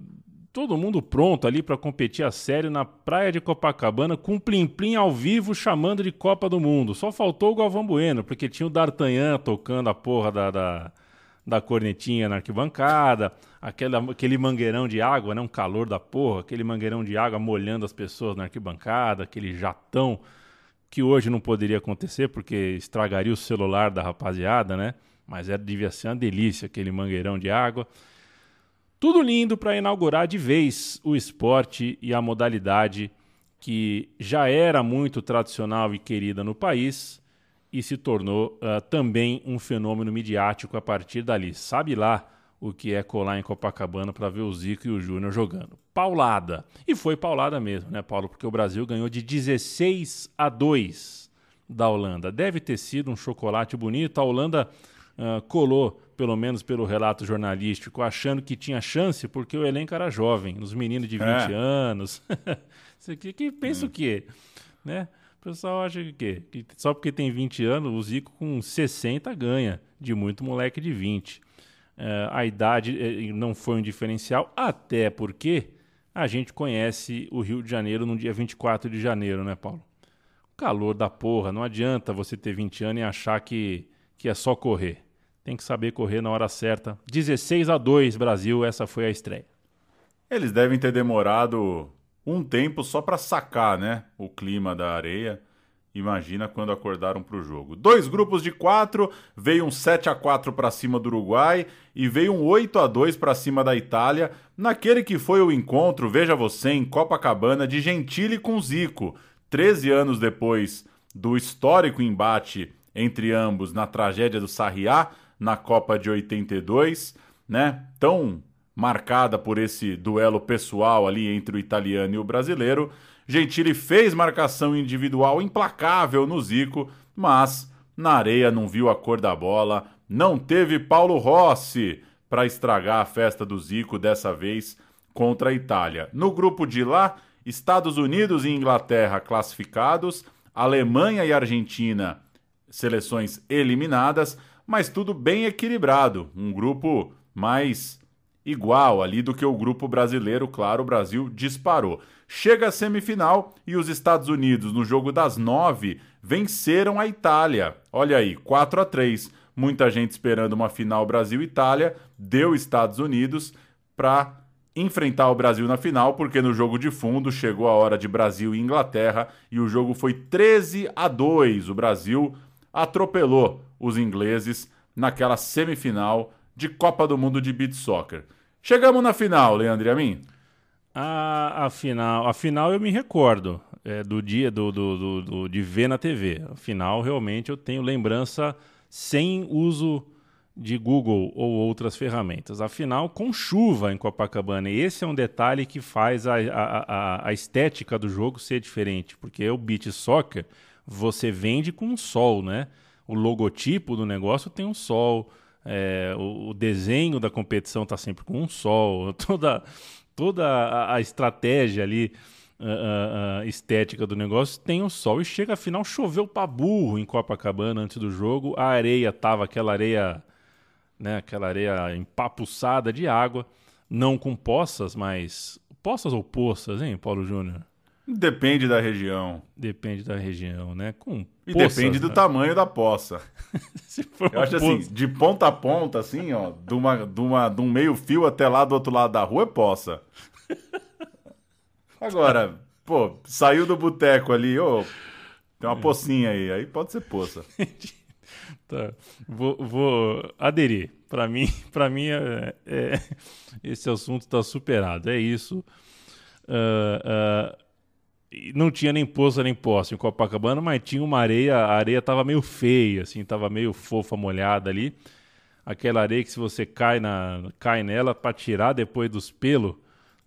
todo mundo pronto ali para competir a sério na praia de Copacabana com Plim Plim ao vivo chamando de Copa do Mundo. Só faltou o Galvão Bueno, porque tinha o D'Artagnan tocando a porra da, da, da cornetinha na arquibancada, aquele, aquele mangueirão de água, né? um calor da porra, aquele mangueirão de água molhando as pessoas na arquibancada, aquele jatão que hoje não poderia acontecer porque estragaria o celular da rapaziada, né? Mas era, devia ser uma delícia aquele mangueirão de água. Tudo lindo para inaugurar de vez o esporte e a modalidade que já era muito tradicional e querida no país e se tornou uh, também um fenômeno midiático a partir dali. Sabe lá o que é colar em Copacabana para ver o Zico e o Júnior jogando. Paulada. E foi paulada mesmo, né, Paulo? Porque o Brasil ganhou de 16 a 2 da Holanda. Deve ter sido um chocolate bonito. A Holanda uh, colou pelo menos pelo relato jornalístico, achando que tinha chance porque o elenco era jovem, os meninos de 20 é. anos. Você que, que pensa hum. o quê? Né? O pessoal acha que, que só porque tem 20 anos, o Zico com 60 ganha de muito moleque de 20. É, a idade é, não foi um diferencial, até porque a gente conhece o Rio de Janeiro no dia 24 de janeiro, né, Paulo? Calor da porra, não adianta você ter 20 anos e achar que, que é só correr tem que saber correr na hora certa. 16 a 2 Brasil, essa foi a estreia. Eles devem ter demorado um tempo só para sacar, né, o clima da areia. Imagina quando acordaram para o jogo. Dois grupos de quatro, veio um 7 a 4 para cima do Uruguai e veio um 8 a 2 para cima da Itália, naquele que foi o encontro, veja você, em Copacabana de Gentili com Zico, 13 anos depois do histórico embate entre ambos na tragédia do Sarriá, na Copa de 82, né? Tão marcada por esse duelo pessoal ali entre o italiano e o brasileiro. Gentili fez marcação individual implacável no Zico, mas na areia não viu a cor da bola, não teve Paulo Rossi para estragar a festa do Zico dessa vez contra a Itália. No grupo de lá, Estados Unidos e Inglaterra classificados, Alemanha e Argentina, seleções eliminadas, mas tudo bem equilibrado, um grupo mais igual ali do que o grupo brasileiro, claro, o Brasil disparou. Chega a semifinal e os Estados Unidos, no jogo das nove, venceram a Itália. Olha aí, 4 a 3 Muita gente esperando uma final Brasil-Itália, deu Estados Unidos para enfrentar o Brasil na final, porque no jogo de fundo chegou a hora de Brasil e Inglaterra e o jogo foi 13 a 2. O Brasil atropelou os ingleses naquela semifinal de Copa do Mundo de Beach Soccer. Chegamos na final, Leandro e a mim? A, a final, a final eu me recordo é, do dia do, do, do, do, de ver na TV. A final realmente eu tenho lembrança sem uso de Google ou outras ferramentas. Afinal, com chuva em Copacabana. E esse é um detalhe que faz a, a, a, a estética do jogo ser diferente, porque o beach soccer você vende com um sol, né? O logotipo do negócio tem um sol, é, o, o, desenho da competição está sempre com um sol, toda, toda a, a estratégia ali uh, uh, estética do negócio tem um sol e chega afinal choveu para burro em Copacabana antes do jogo, a areia tava aquela areia, né, aquela areia empapuçada de água, não com poças, mas poças ou poças, hein, Paulo Júnior? Depende da região. Depende da região, né? Com e poças, depende do né? tamanho da poça. Eu acho assim, de ponta a ponta, assim, ó, de, uma, de, uma, de um meio fio até lá do outro lado da rua é poça. Agora, pô, saiu do boteco ali, ô, tem uma pocinha aí, aí pode ser poça. tá, vou, vou aderir. Para mim, para mim é, é, esse assunto está superado. É isso. Uh, uh, não tinha nem poça nem poça em Copacabana, mas tinha uma areia, a areia tava meio feia, assim, tava meio fofa, molhada ali. Aquela areia que se você cai, na, cai nela para tirar depois dos pelos,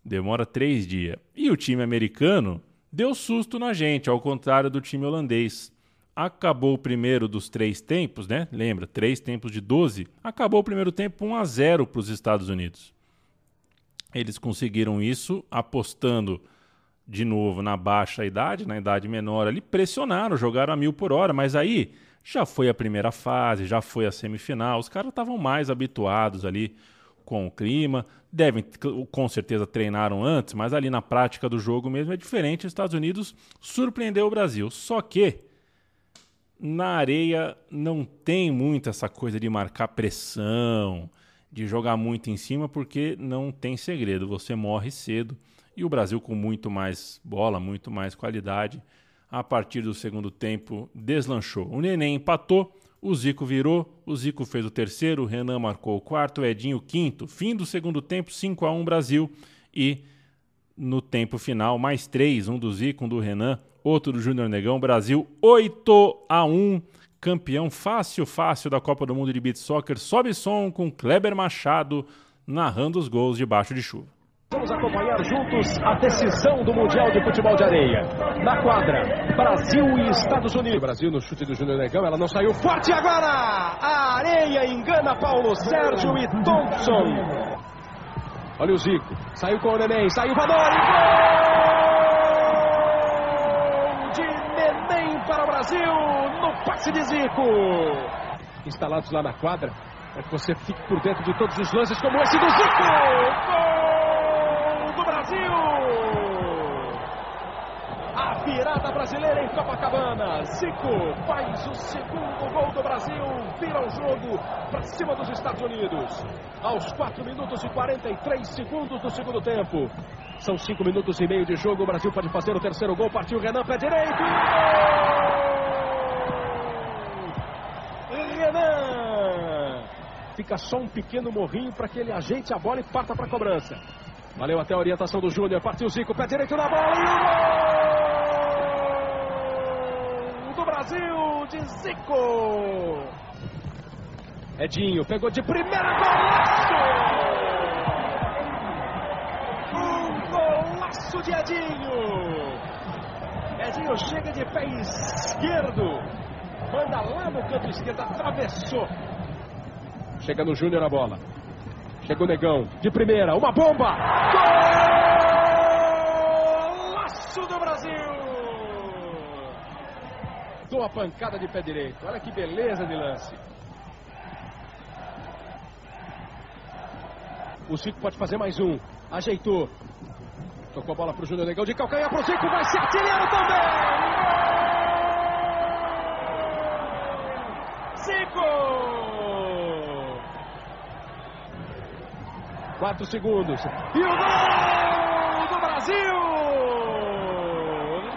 demora três dias. E o time americano deu susto na gente, ao contrário do time holandês. Acabou o primeiro dos três tempos, né? Lembra, três tempos de 12. Acabou o primeiro tempo 1 a 0 para os Estados Unidos. Eles conseguiram isso apostando de novo na baixa idade, na idade menor ali, pressionaram, jogaram a mil por hora, mas aí já foi a primeira fase, já foi a semifinal, os caras estavam mais habituados ali com o clima, devem, com certeza treinaram antes, mas ali na prática do jogo mesmo é diferente. Os Estados Unidos surpreendeu o Brasil, só que na areia não tem muito essa coisa de marcar pressão, de jogar muito em cima, porque não tem segredo, você morre cedo e o Brasil com muito mais bola, muito mais qualidade. A partir do segundo tempo, deslanchou. O Neném empatou, o Zico virou, o Zico fez o terceiro, o Renan marcou o quarto, o Edinho o quinto. Fim do segundo tempo, 5 a 1 Brasil. E no tempo final, mais três, um do Zico, um do Renan, outro do Júnior Negão. Brasil 8 a 1 campeão fácil, fácil da Copa do Mundo de Beat Soccer. Sobe som com Kleber Machado narrando os gols debaixo de chuva. Vamos acompanhar juntos a decisão do Mundial de Futebol de Areia. Na quadra, Brasil e Estados Unidos. Brasil no chute do Júnior Negão, ela não saiu forte agora! A areia engana Paulo Sérgio e Thompson. Olha o Zico, saiu com o Neném, saiu para Dori, gol de Neném para o Brasil no passe de Zico. Instalados lá na quadra, para que você fique por dentro de todos os lances como esse do Zico. Gol! Brasil! A virada brasileira em Copacabana. Zico faz o segundo gol do Brasil, vira o jogo para cima dos Estados Unidos. Aos 4 minutos e 43 segundos do segundo tempo. São 5 minutos e meio de jogo. O Brasil pode fazer o terceiro gol. Partiu Renan, pé direito. Renan! Fica só um pequeno morrinho para que ele ajeite a bola e parta para a cobrança. Valeu até a orientação do Júnior. Partiu Zico, pé direito na bola e o gol do Brasil de Zico. Edinho pegou de primeira golaço. Um golaço de Edinho. Edinho chega de pé esquerdo. Manda lá no canto esquerdo, atravessou. Chega no Júnior a bola. Chega o Negão, de primeira, uma bomba! Golaço do Brasil! Dou a pancada de pé direito. Olha que beleza de lance. O Zico pode fazer mais um. Ajeitou. Tocou a bola para o Júnior Negão de calcanhar para o Zico. Vai ser artilheiro também! 4 segundos. E o gol do Brasil!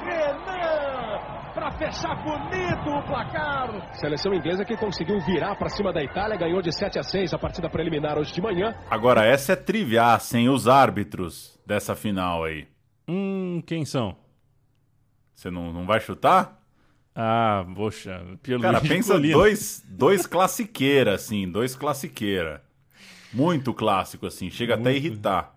Renan! Para fechar bonito o placar. Seleção inglesa que conseguiu virar para cima da Itália, ganhou de 7 a 6 a partida preliminar hoje de manhã. Agora, essa é triviar ah, sem os árbitros dessa final aí. Hum, quem são? Você não, não vai chutar? Ah, poxa. Cara, pensa dois, dois classiqueira, assim, dois classiqueira. Muito clássico, assim, chega Muito. até a irritar.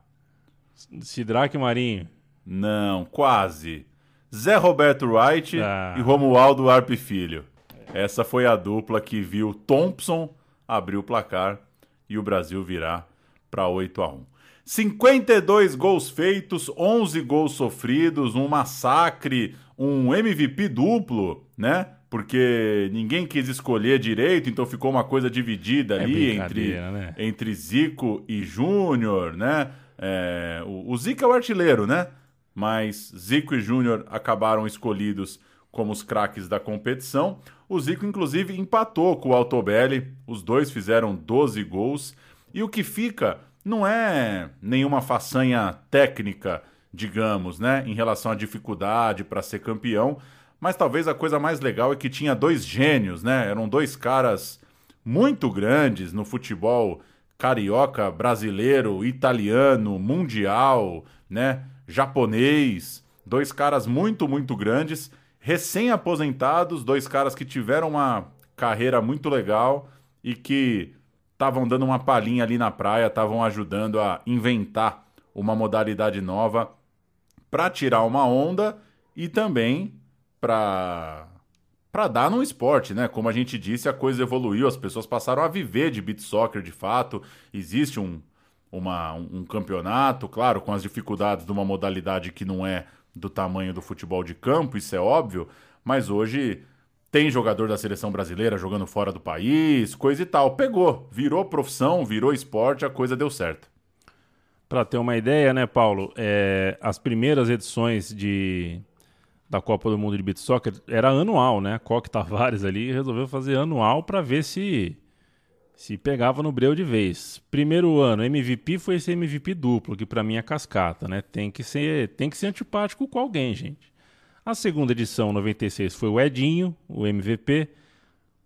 Sidraque Marinho. Não, quase. Zé Roberto Wright ah. e Romualdo Arp Filho. Essa foi a dupla que viu Thompson abrir o placar e o Brasil virar para 8 a 1. 52 gols feitos, 11 gols sofridos, um massacre, um MVP duplo, né? Porque ninguém quis escolher direito, então ficou uma coisa dividida é ali entre, né? entre Zico e Júnior, né? É, o, o Zico é o artilheiro, né? Mas Zico e Júnior acabaram escolhidos como os craques da competição. O Zico, inclusive, empatou com o Altobelli, os dois fizeram 12 gols. E o que fica não é nenhuma façanha técnica, digamos, né, em relação à dificuldade para ser campeão, mas talvez a coisa mais legal é que tinha dois gênios, né? Eram dois caras muito grandes no futebol carioca, brasileiro, italiano, mundial, né? Japonês, dois caras muito, muito grandes recém-aposentados, dois caras que tiveram uma carreira muito legal e que estavam dando uma palhinha ali na praia, estavam ajudando a inventar uma modalidade nova para tirar uma onda e também para para dar no esporte, né? Como a gente disse, a coisa evoluiu, as pessoas passaram a viver de beat soccer de fato. Existe um, uma, um campeonato, claro, com as dificuldades de uma modalidade que não é do tamanho do futebol de campo, isso é óbvio, mas hoje tem jogador da seleção brasileira jogando fora do país, coisa e tal. Pegou, virou profissão, virou esporte, a coisa deu certo. Para ter uma ideia, né, Paulo? É, as primeiras edições de, da Copa do Mundo de Beat Soccer era anual, né? A Coque Tavares ali resolveu fazer anual para ver se se pegava no breu de vez. Primeiro ano, MVP foi esse MVP duplo, que para mim é cascata, né? Tem que ser, tem que ser antipático com alguém, gente. A segunda edição, 96, foi o Edinho, o MVP.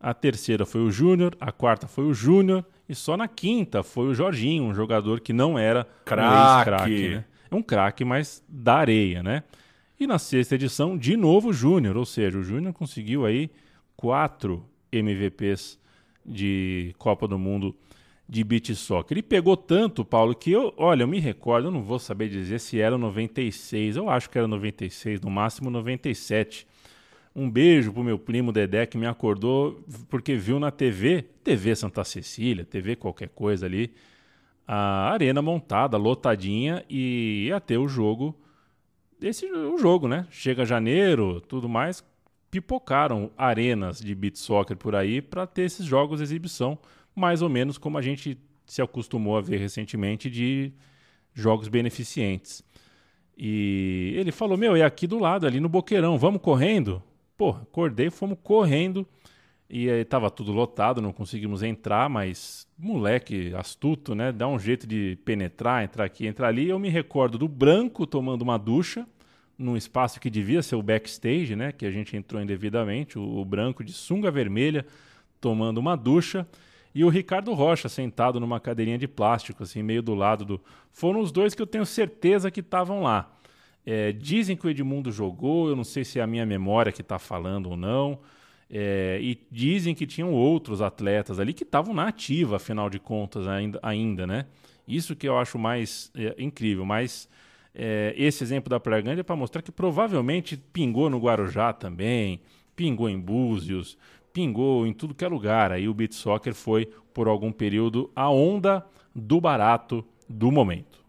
A terceira foi o Júnior, a quarta foi o Júnior e só na quinta foi o Jorginho, um jogador que não era craque, um né? É um craque, mas da areia, né? E na sexta edição, de novo o Júnior, ou seja, o Júnior conseguiu aí quatro MVPs de Copa do Mundo de beach soccer. Ele pegou tanto, Paulo, que eu, olha, eu me recordo, eu não vou saber dizer se era 96, eu acho que era 96, no máximo 97. Um beijo pro meu primo Dedé que me acordou porque viu na TV, TV Santa Cecília, TV qualquer coisa ali, a arena montada, lotadinha e ia ter o jogo, esse o jogo, né? Chega janeiro, tudo mais, pipocaram arenas de beat soccer por aí para ter esses jogos de exibição, mais ou menos como a gente se acostumou a ver recentemente de jogos beneficentes. E ele falou: Meu, é aqui do lado, ali no Boqueirão, vamos correndo? Pô, acordei, fomos correndo. E aí tava tudo lotado, não conseguimos entrar, mas moleque astuto, né? Dá um jeito de penetrar, entrar aqui, entrar ali. Eu me recordo do branco tomando uma ducha num espaço que devia ser o backstage, né? Que a gente entrou indevidamente, o, o branco de sunga vermelha tomando uma ducha e o Ricardo Rocha sentado numa cadeirinha de plástico, assim, meio do lado do. Foram os dois que eu tenho certeza que estavam lá. É, dizem que o Edmundo jogou, eu não sei se é a minha memória que está falando ou não. É, e dizem que tinham outros atletas ali que estavam na ativa, afinal de contas, ainda, ainda né? Isso que eu acho mais é, incrível, mas é, esse exemplo da Praia Grande é para mostrar que provavelmente pingou no Guarujá também, pingou em Búzios, pingou em tudo que é lugar. Aí o beat soccer foi, por algum período, a onda do barato do momento.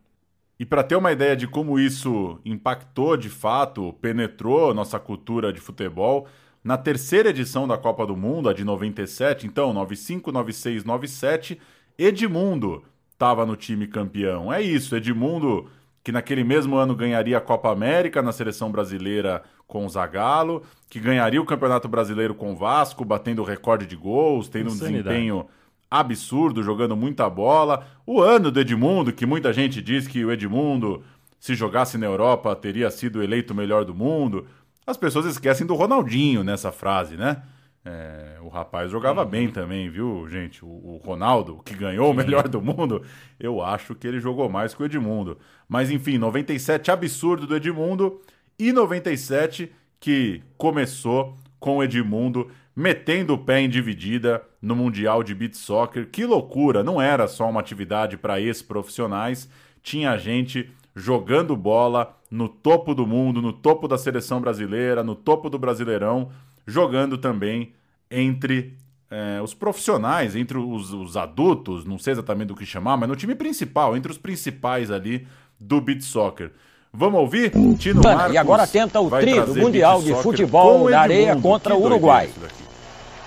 E para ter uma ideia de como isso impactou de fato, penetrou nossa cultura de futebol, na terceira edição da Copa do Mundo, a de 97, então 95, 96, 97, Edmundo estava no time campeão. É isso, Edmundo que naquele mesmo ano ganharia a Copa América na seleção brasileira com o Zagallo, que ganharia o Campeonato Brasileiro com o Vasco, batendo recorde de gols, tendo Insanidade. um desempenho absurdo, jogando muita bola. O ano do Edmundo, que muita gente diz que o Edmundo, se jogasse na Europa, teria sido eleito o melhor do mundo. As pessoas esquecem do Ronaldinho nessa frase, né? É, o rapaz jogava uhum. bem também, viu, gente? O, o Ronaldo, que ganhou Sim. o melhor do mundo, eu acho que ele jogou mais que o Edmundo. Mas enfim, 97 absurdo do Edmundo e 97 que começou com o Edmundo metendo o pé em dividida no Mundial de Beat Soccer. Que loucura! Não era só uma atividade para ex-profissionais, tinha gente jogando bola no topo do mundo, no topo da seleção brasileira, no topo do Brasileirão, jogando também entre é, os profissionais, entre os, os, adultos, não sei exatamente do que chamar, mas no time principal, entre os principais ali do beat soccer. Vamos ouvir? Tino Marcos e agora tenta o tri do Mundial de Futebol da Areia contra o Uruguai.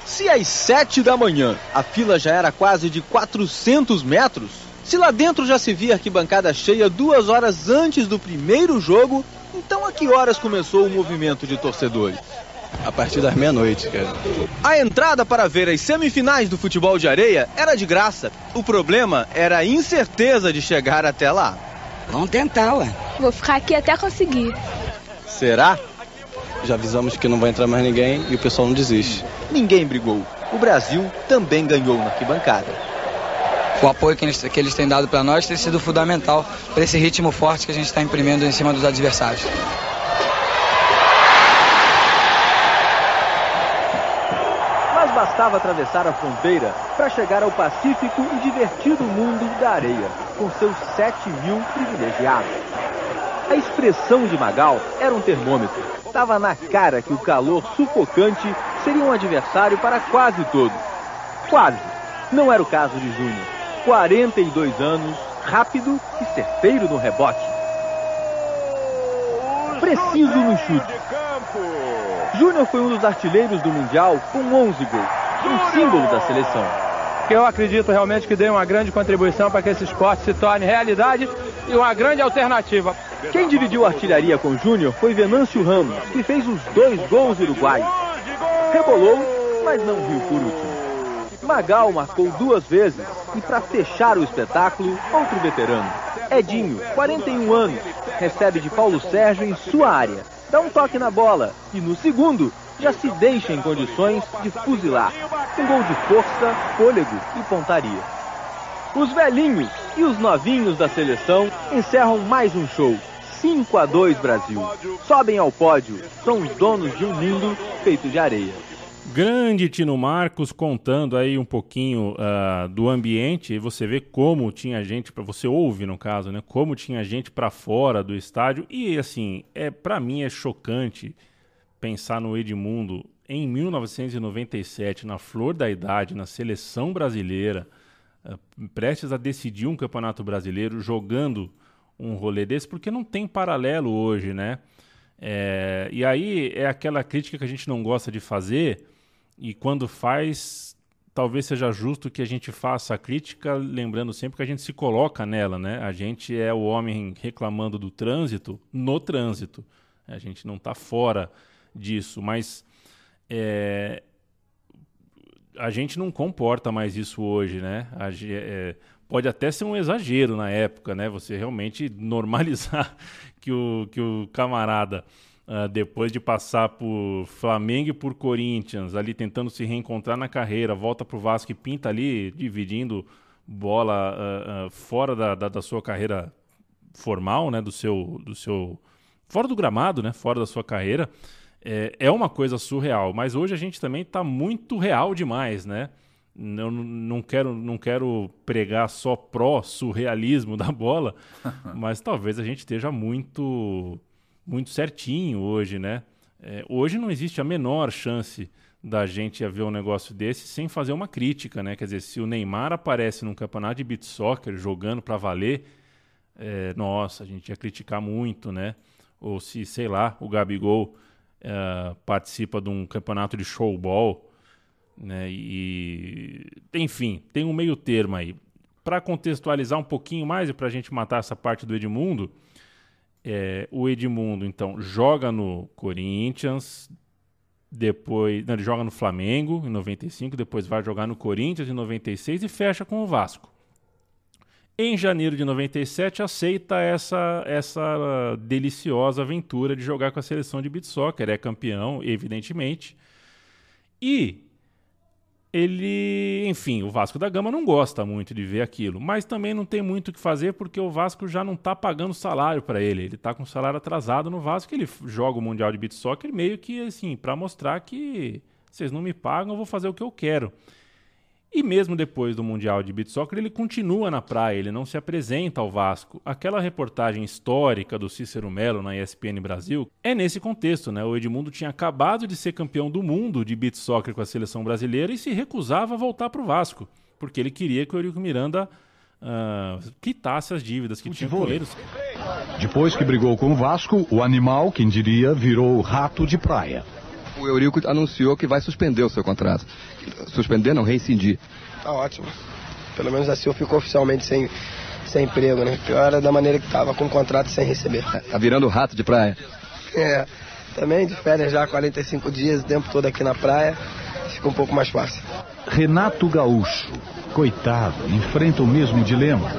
Se às 7 da manhã a fila já era quase de 400 metros, se lá dentro já se via arquibancada cheia duas horas antes do primeiro jogo, então a que horas começou o movimento de torcedores? A partir das meia-noite, cara. A entrada para ver as semifinais do futebol de areia era de graça. O problema era a incerteza de chegar até lá. Vamos tentar, ué. Vou ficar aqui até conseguir. Será? Já avisamos que não vai entrar mais ninguém e o pessoal não desiste. Ninguém brigou. O Brasil também ganhou na arquibancada. O apoio que eles, que eles têm dado para nós tem sido fundamental para esse ritmo forte que a gente está imprimindo em cima dos adversários. Mas bastava atravessar a fronteira para chegar ao pacífico e divertido mundo da areia, com seus 7 mil privilegiados. A expressão de Magal era um termômetro. Estava na cara que o calor sufocante seria um adversário para quase todos. Quase. Não era o caso de Júnior. 42 anos, rápido e certeiro no rebote. Preciso no chute. Júnior foi um dos artilheiros do Mundial com 11 gols, um símbolo da seleção. Eu acredito realmente que deu uma grande contribuição para que esse esporte se torne realidade e uma grande alternativa. Quem dividiu a artilharia com Júnior foi Venâncio Ramos, que fez os dois gols uruguaios. Rebolou, mas não viu por último. Magal marcou duas vezes e para fechar o espetáculo, outro veterano. Edinho, 41 anos, recebe de Paulo Sérgio em sua área, dá um toque na bola e no segundo já se deixa em condições de fuzilar. Um gol de força, fôlego e pontaria. Os velhinhos e os novinhos da seleção encerram mais um show. 5 a 2 Brasil. Sobem ao pódio, são os donos de um mundo feito de areia. Grande Tino Marcos contando aí um pouquinho uh, do ambiente e você vê como tinha gente para você ouve no caso, né? Como tinha gente para fora do estádio e assim é para mim é chocante pensar no Edmundo em 1997 na flor da idade na seleção brasileira uh, prestes a decidir um campeonato brasileiro jogando um rolê desse porque não tem paralelo hoje, né? É, e aí é aquela crítica que a gente não gosta de fazer e quando faz, talvez seja justo que a gente faça a crítica, lembrando sempre que a gente se coloca nela, né? A gente é o homem reclamando do trânsito no trânsito. A gente não está fora disso, mas é, a gente não comporta mais isso hoje, né? A, é, pode até ser um exagero na época, né? Você realmente normalizar que o, que o camarada Uh, depois de passar por Flamengo e por Corinthians, ali tentando se reencontrar na carreira, volta para o Vasco e pinta ali, dividindo bola uh, uh, fora da, da, da, sua carreira formal, né, do seu, do seu, fora do gramado, né, fora da sua carreira, é, é uma coisa surreal. Mas hoje a gente também está muito real demais, né? Eu não quero, não quero pregar só pró surrealismo da bola, mas talvez a gente esteja muito muito certinho hoje, né? É, hoje não existe a menor chance da gente ver um negócio desse sem fazer uma crítica, né? Quer dizer, se o Neymar aparece num campeonato de beat soccer jogando para valer, é, nossa, a gente ia criticar muito, né? Ou se, sei lá, o Gabigol é, participa de um campeonato de showball, né? E, enfim, tem um meio termo aí. Para contextualizar um pouquinho mais e para a gente matar essa parte do Edmundo, é, o Edmundo, então, joga no Corinthians, depois. Não, ele joga no Flamengo em 95, depois vai jogar no Corinthians em 96 e fecha com o Vasco. Em janeiro de 97, aceita essa, essa deliciosa aventura de jogar com a seleção de beat soccer. É campeão, evidentemente. E ele, enfim, o Vasco da Gama não gosta muito de ver aquilo, mas também não tem muito o que fazer porque o Vasco já não está pagando salário para ele. Ele está com salário atrasado no Vasco, ele joga o Mundial de Beat Soccer meio que assim, para mostrar que vocês não me pagam, eu vou fazer o que eu quero. E mesmo depois do Mundial de Beat Soccer, ele continua na praia, ele não se apresenta ao Vasco. Aquela reportagem histórica do Cícero Melo na ESPN Brasil é nesse contexto, né? O Edmundo tinha acabado de ser campeão do mundo de Beat Soccer com a seleção brasileira e se recusava a voltar para o Vasco, porque ele queria que o Eurico Miranda uh, quitasse as dívidas que tinha com eles. Depois que brigou com o Vasco, o animal, quem diria, virou rato de praia o Eurico anunciou que vai suspender o seu contrato. Suspender, não, reincidir. Tá ótimo. Pelo menos assim eu fico oficialmente sem, sem emprego, né? Pior era da maneira que tava, com o contrato sem receber. Tá virando rato de praia. É. Também de férias já, 45 dias, o tempo todo aqui na praia, fica um pouco mais fácil. Renato Gaúcho, coitado, enfrenta o mesmo dilema.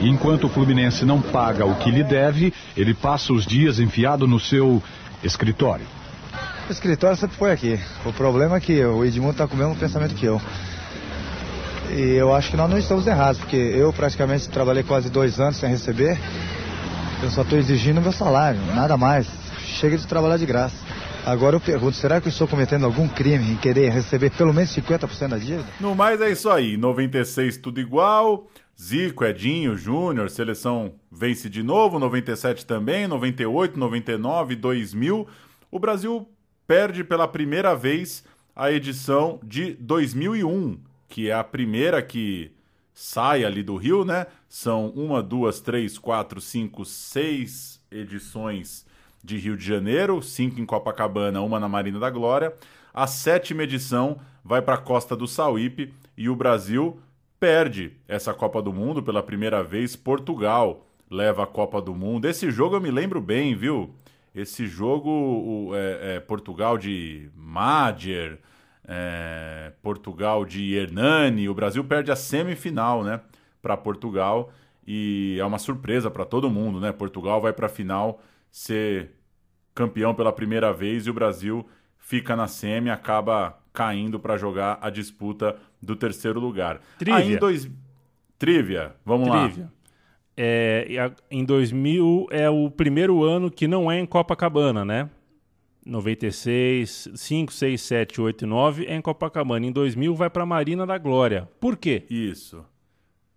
E enquanto o Fluminense não paga o que lhe deve, ele passa os dias enfiado no seu escritório. O escritório sempre foi aqui. O problema é que o Edmundo está com o mesmo pensamento que eu. E eu acho que nós não estamos errados, porque eu praticamente trabalhei quase dois anos sem receber. Eu só estou exigindo meu salário, nada mais. Chega de trabalhar de graça. Agora eu pergunto, será que eu estou cometendo algum crime em querer receber pelo menos 50% da dívida? No mais é isso aí, 96 tudo igual, Zico, Edinho, Júnior, seleção vence de novo, 97 também, 98, 99, 2000. O Brasil perde pela primeira vez a edição de 2001, que é a primeira que sai ali do Rio, né? São uma, duas, três, quatro, cinco, seis edições de Rio de Janeiro, cinco em Copacabana, uma na Marina da Glória. A sétima edição vai para a Costa do Sauípe e o Brasil perde essa Copa do Mundo pela primeira vez. Portugal leva a Copa do Mundo. Esse jogo eu me lembro bem, viu? Esse jogo, o, é, é, Portugal de Madjer, é, Portugal de Hernani, o Brasil perde a semifinal, né, para Portugal e é uma surpresa para todo mundo, né? Portugal vai para a final ser campeão pela primeira vez e o Brasil fica na semi, acaba caindo para jogar a disputa do terceiro lugar. Trivia. Aí em dois... Trivia, vamos Trivia. lá. É, em 2000 é o primeiro ano que não é em Copacabana, né? 96, 5, 6, 7, 8 e 9 é em Copacabana. Em 2000 vai para Marina da Glória. Por quê? Isso.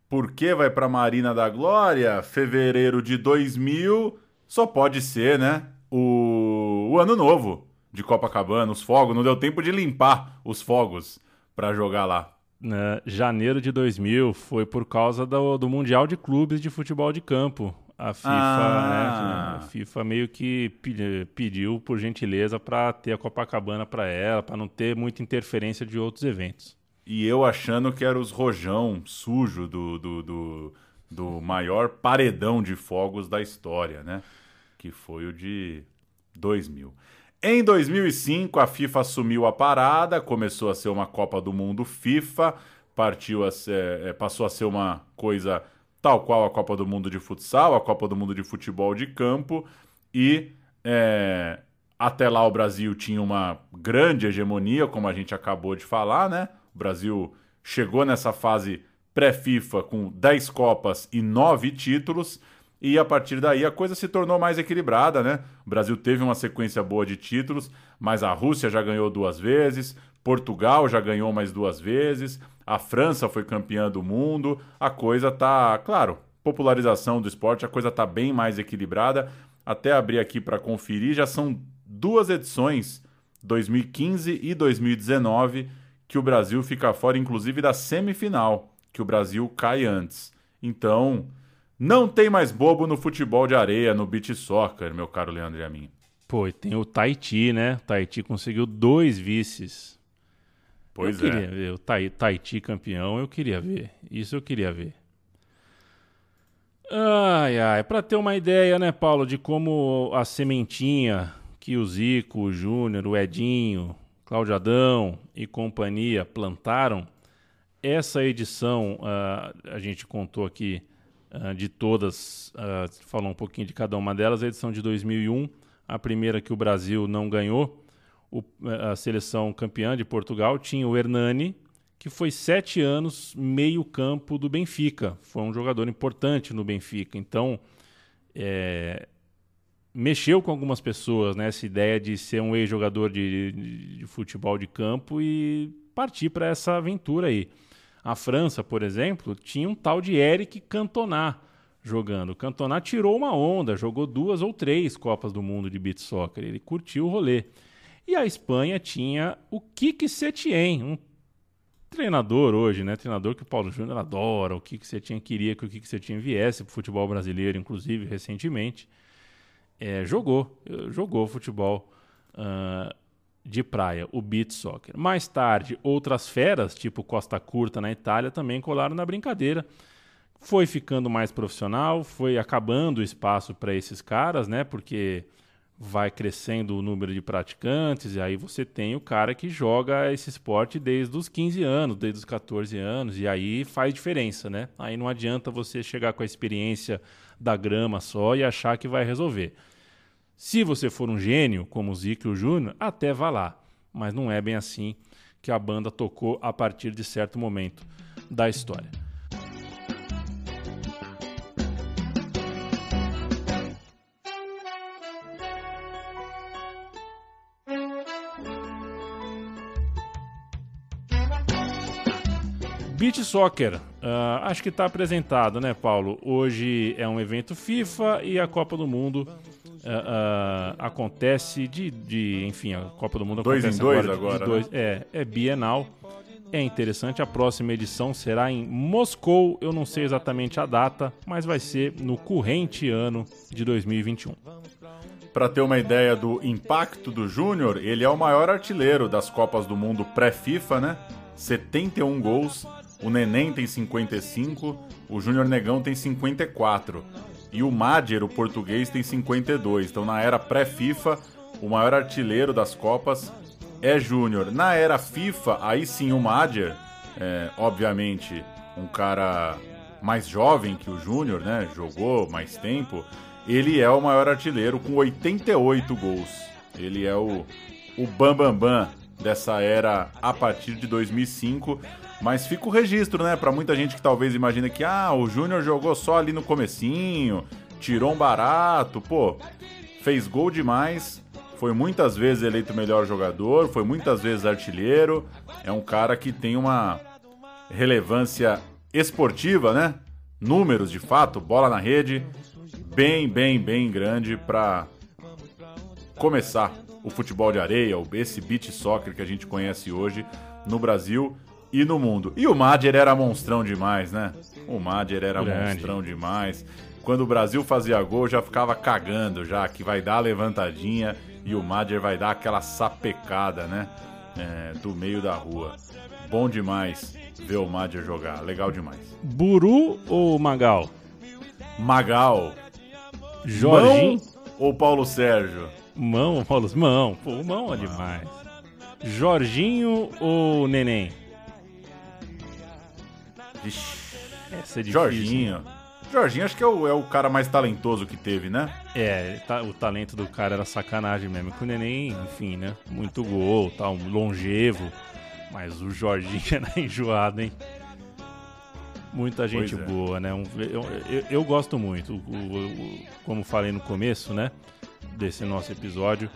Por que vai para Marina da Glória? Fevereiro de 2000 só pode ser, né? O, o ano novo de Copacabana, os fogos. Não deu tempo de limpar os fogos para jogar lá né, janeiro de 2000 foi por causa do, do Mundial de Clubes de Futebol de Campo. A FIFA, ah. né, a FIFA meio que pediu por gentileza para ter a Copacabana para ela, para não ter muita interferência de outros eventos. E eu achando que era os rojão sujo do, do, do, do maior paredão de fogos da história, né? Que foi o de 2000. Em 2005, a FIFA assumiu a parada, começou a ser uma Copa do Mundo FIFA, partiu a ser, é, passou a ser uma coisa tal qual a Copa do Mundo de futsal, a Copa do Mundo de futebol de campo, e é, até lá o Brasil tinha uma grande hegemonia, como a gente acabou de falar, né? O Brasil chegou nessa fase pré-FIFA com 10 Copas e 9 títulos. E a partir daí a coisa se tornou mais equilibrada, né? O Brasil teve uma sequência boa de títulos, mas a Rússia já ganhou duas vezes, Portugal já ganhou mais duas vezes, a França foi campeã do mundo. A coisa tá, claro, popularização do esporte, a coisa tá bem mais equilibrada. Até abrir aqui para conferir, já são duas edições, 2015 e 2019, que o Brasil fica fora, inclusive da semifinal, que o Brasil cai antes. Então, não tem mais bobo no futebol de areia, no beach soccer, meu caro Leandro e a mim. Pô, e tem o Tahiti, né? O Tahiti conseguiu dois vices. Pois eu é. queria ver o Tahiti campeão, eu queria ver. Isso eu queria ver. Ai, ai, para ter uma ideia, né, Paulo, de como a sementinha que o Zico, o Júnior, o Edinho, Cláudio Adão e companhia plantaram, essa edição, uh, a gente contou aqui, uh, de todas, uh, falou um pouquinho de cada uma delas, a edição de 2001, a primeira que o Brasil não ganhou, o, a seleção campeã de Portugal tinha o Hernani, que foi sete anos meio campo do Benfica. Foi um jogador importante no Benfica. Então, é, mexeu com algumas pessoas, né? Ideia de ser um ex-jogador de, de, de, futebol de campo e partir para essa aventura aí. A França, por exemplo, tinha um tal de Eric Cantona jogando. Cantona tirou uma onda, jogou duas ou três Copas do Mundo de beat soccer. Ele curtiu o rolê. E a Espanha tinha o Kike Setien, um treinador hoje, né? Treinador que o Paulo Júnior adora, o você tinha queria que o você tinha viesse para o futebol brasileiro, inclusive recentemente, é, jogou, jogou futebol uh, de praia, o beat soccer. Mais tarde, outras feras, tipo Costa Curta na Itália, também colaram na brincadeira. Foi ficando mais profissional, foi acabando o espaço para esses caras, né? Porque vai crescendo o número de praticantes, e aí você tem o cara que joga esse esporte desde os 15 anos, desde os 14 anos, e aí faz diferença, né? Aí não adianta você chegar com a experiência da grama só e achar que vai resolver. Se você for um gênio, como o Zico e o Júnior, até vá lá, mas não é bem assim que a banda tocou a partir de certo momento da história. Beach Soccer, uh, acho que está apresentado, né, Paulo? Hoje é um evento FIFA e a Copa do Mundo uh, acontece de, de, enfim, a Copa do Mundo dois acontece em dois agora, agora dois, né? é, é bienal. É interessante, a próxima edição será em Moscou, eu não sei exatamente a data, mas vai ser no corrente ano de 2021. Para ter uma ideia do impacto do Júnior, ele é o maior artilheiro das Copas do Mundo pré-FIFA, né? 71 gols, o Neném tem 55, o Júnior Negão tem 54 e o Madger, o português, tem 52. Então, na era pré-FIFA, o maior artilheiro das Copas é Júnior. Na era FIFA, aí sim o Madger, é, obviamente, um cara mais jovem que o Júnior, né? Jogou mais tempo. Ele é o maior artilheiro com 88 gols. Ele é o, o bambambam bam, bam dessa era a partir de 2005. Mas fica o registro, né? Para muita gente que talvez imagina que ah, o Júnior jogou só ali no comecinho, tirou um barato, pô, fez gol demais, foi muitas vezes eleito melhor jogador, foi muitas vezes artilheiro, é um cara que tem uma relevância esportiva, né? Números de fato, bola na rede, bem, bem, bem grande para começar o futebol de areia, esse beach soccer que a gente conhece hoje no Brasil e no mundo. E o Madger era monstrão demais, né? O Madger era Grande. monstrão demais. Quando o Brasil fazia gol, já ficava cagando já, que vai dar a levantadinha e o Madger vai dar aquela sapecada, né? É, do meio da rua. Bom demais ver o Madger jogar, legal demais. Buru ou Magal? Magal. Jorginho Mão ou Paulo Sérgio? Mão, Paulo, mão. Pô, mão é demais. Jorginho ou Neném? Vixe. Essa é difícil. Jorginho. Jorginho acho que é o, é o cara mais talentoso que teve, né? É, tá, o talento do cara era sacanagem mesmo. Com o Neném, enfim, né? Muito gol, tal, longevo. Mas o Jorginho era enjoado, hein? Muita gente é. boa, né? Um, eu, eu, eu, gosto muito. O, o, como falei no começo, né? Desse nosso episódio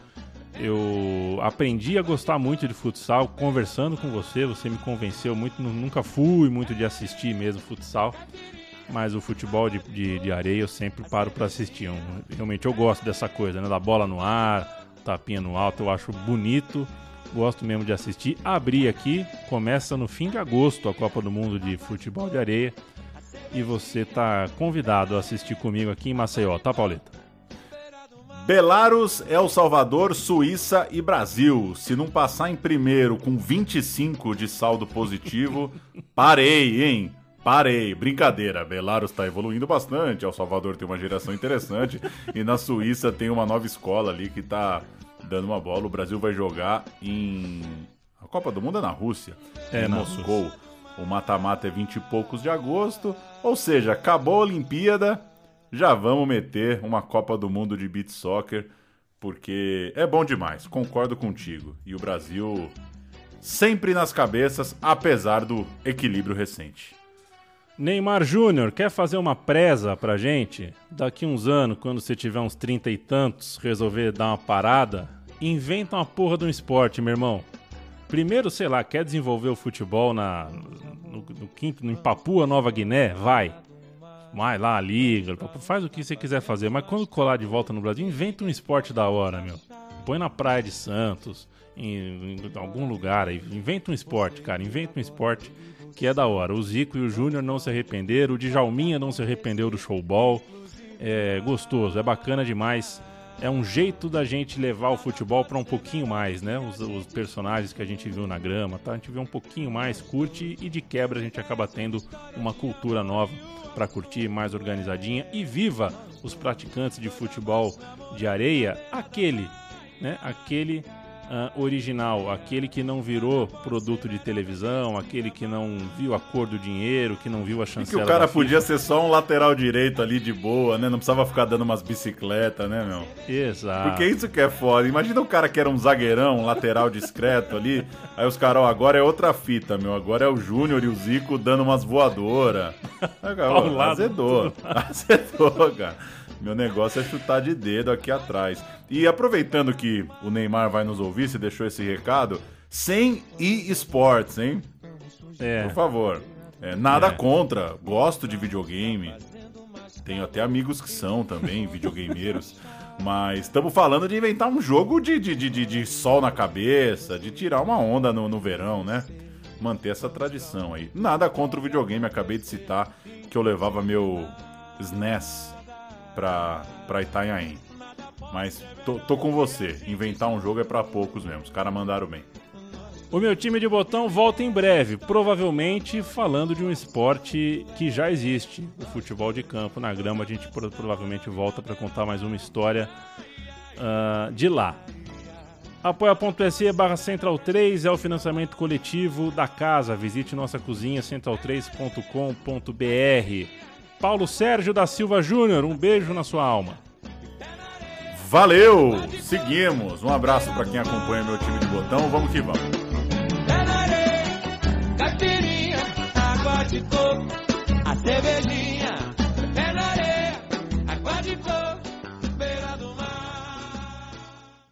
eu aprendi a gostar muito de futsal conversando com você. Você me convenceu muito. Nunca fui muito de assistir mesmo futsal, mas o futebol de, de, de areia eu sempre paro para assistir. Eu, realmente eu gosto dessa coisa, né? Da bola no ar, tapinha no alto. Eu acho bonito. Gosto mesmo de assistir. Abri aqui, começa no fim de agosto a Copa do Mundo de Futebol de Areia. E você está convidado a assistir comigo aqui em Maceió, tá, Pauleta? Belarus, El Salvador, Suíça e Brasil. Se não passar em primeiro com 25 de saldo positivo, parei, hein? Parei, brincadeira. Belarus está evoluindo bastante. El Salvador tem uma geração interessante. e na Suíça tem uma nova escola ali que está dando uma bola. O Brasil vai jogar em. A Copa do Mundo é na Rússia. É, em na Moscou. Rússia. O mata-mata é 20 e poucos de agosto. Ou seja, acabou a Olimpíada já vamos meter uma Copa do Mundo de beat soccer, porque é bom demais, concordo contigo. E o Brasil sempre nas cabeças, apesar do equilíbrio recente. Neymar Júnior, quer fazer uma presa pra gente? Daqui uns anos, quando você tiver uns trinta e tantos, resolver dar uma parada, inventa uma porra de um esporte, meu irmão. Primeiro, sei lá, quer desenvolver o futebol na, no, no quinto, em Papua Nova Guiné? Vai. Vai lá, liga, faz o que você quiser fazer. Mas quando colar de volta no Brasil, inventa um esporte da hora, meu. Põe na Praia de Santos, em, em algum lugar aí. Inventa um esporte, cara. Inventa um esporte que é da hora. O Zico e o Júnior não se arrependeram, o Djalminha não se arrependeu do showball. É gostoso, é bacana demais. É um jeito da gente levar o futebol para um pouquinho mais, né? Os, os, personagens que a gente viu na grama, tá? A gente vê um pouquinho mais, curte e de quebra a gente acaba tendo uma cultura nova para curtir, mais organizadinha e viva os praticantes de futebol de areia, aquele, né? Aquele uh, original, aquele que não virou produto de televisão, aquele que não viu a cor do dinheiro, que não viu a chancela. E que o cara podia ser só um lateral direito ali de boa, né? Não precisava ficar dando umas bicicletas, né, meu? Exato. Porque isso que é foda. Imagina o cara que era um zagueirão, um lateral discreto ali. Aí os caras, ó, agora é outra fita, meu. Agora é o Júnior e o Zico dando umas voadoras. Azedou. Azedou, cara. Meu negócio é chutar de dedo aqui atrás. E aproveitando que o Neymar vai nos ouvir, você deixou esse recado, sem e-sports, hein? É. Por favor. É, nada é. contra, gosto de videogame. Tenho até amigos que são também videogameiros. Mas estamos falando de inventar um jogo de, de, de, de, sol na cabeça, de tirar uma onda no, no verão, né? Manter essa tradição aí. Nada contra o videogame, acabei de citar que eu levava meu SNES pra, pra Itanhaém. Mas tô, tô com você. Inventar um jogo é para poucos mesmo. Os caras mandaram bem. O meu time de botão volta em breve, provavelmente falando de um esporte que já existe, o futebol de campo na grama. A gente provavelmente volta para contar mais uma história uh, de lá. Apoia.se barra Central 3 é o financiamento coletivo da casa. Visite nossa cozinha central3.com.br. Paulo Sérgio da Silva Júnior, um beijo na sua alma. Valeu! Seguimos. Um abraço para quem acompanha meu time de botão. Vamos que vamos. É caipirinha, água de coco, a cervejinha, pé na areia, água de coco.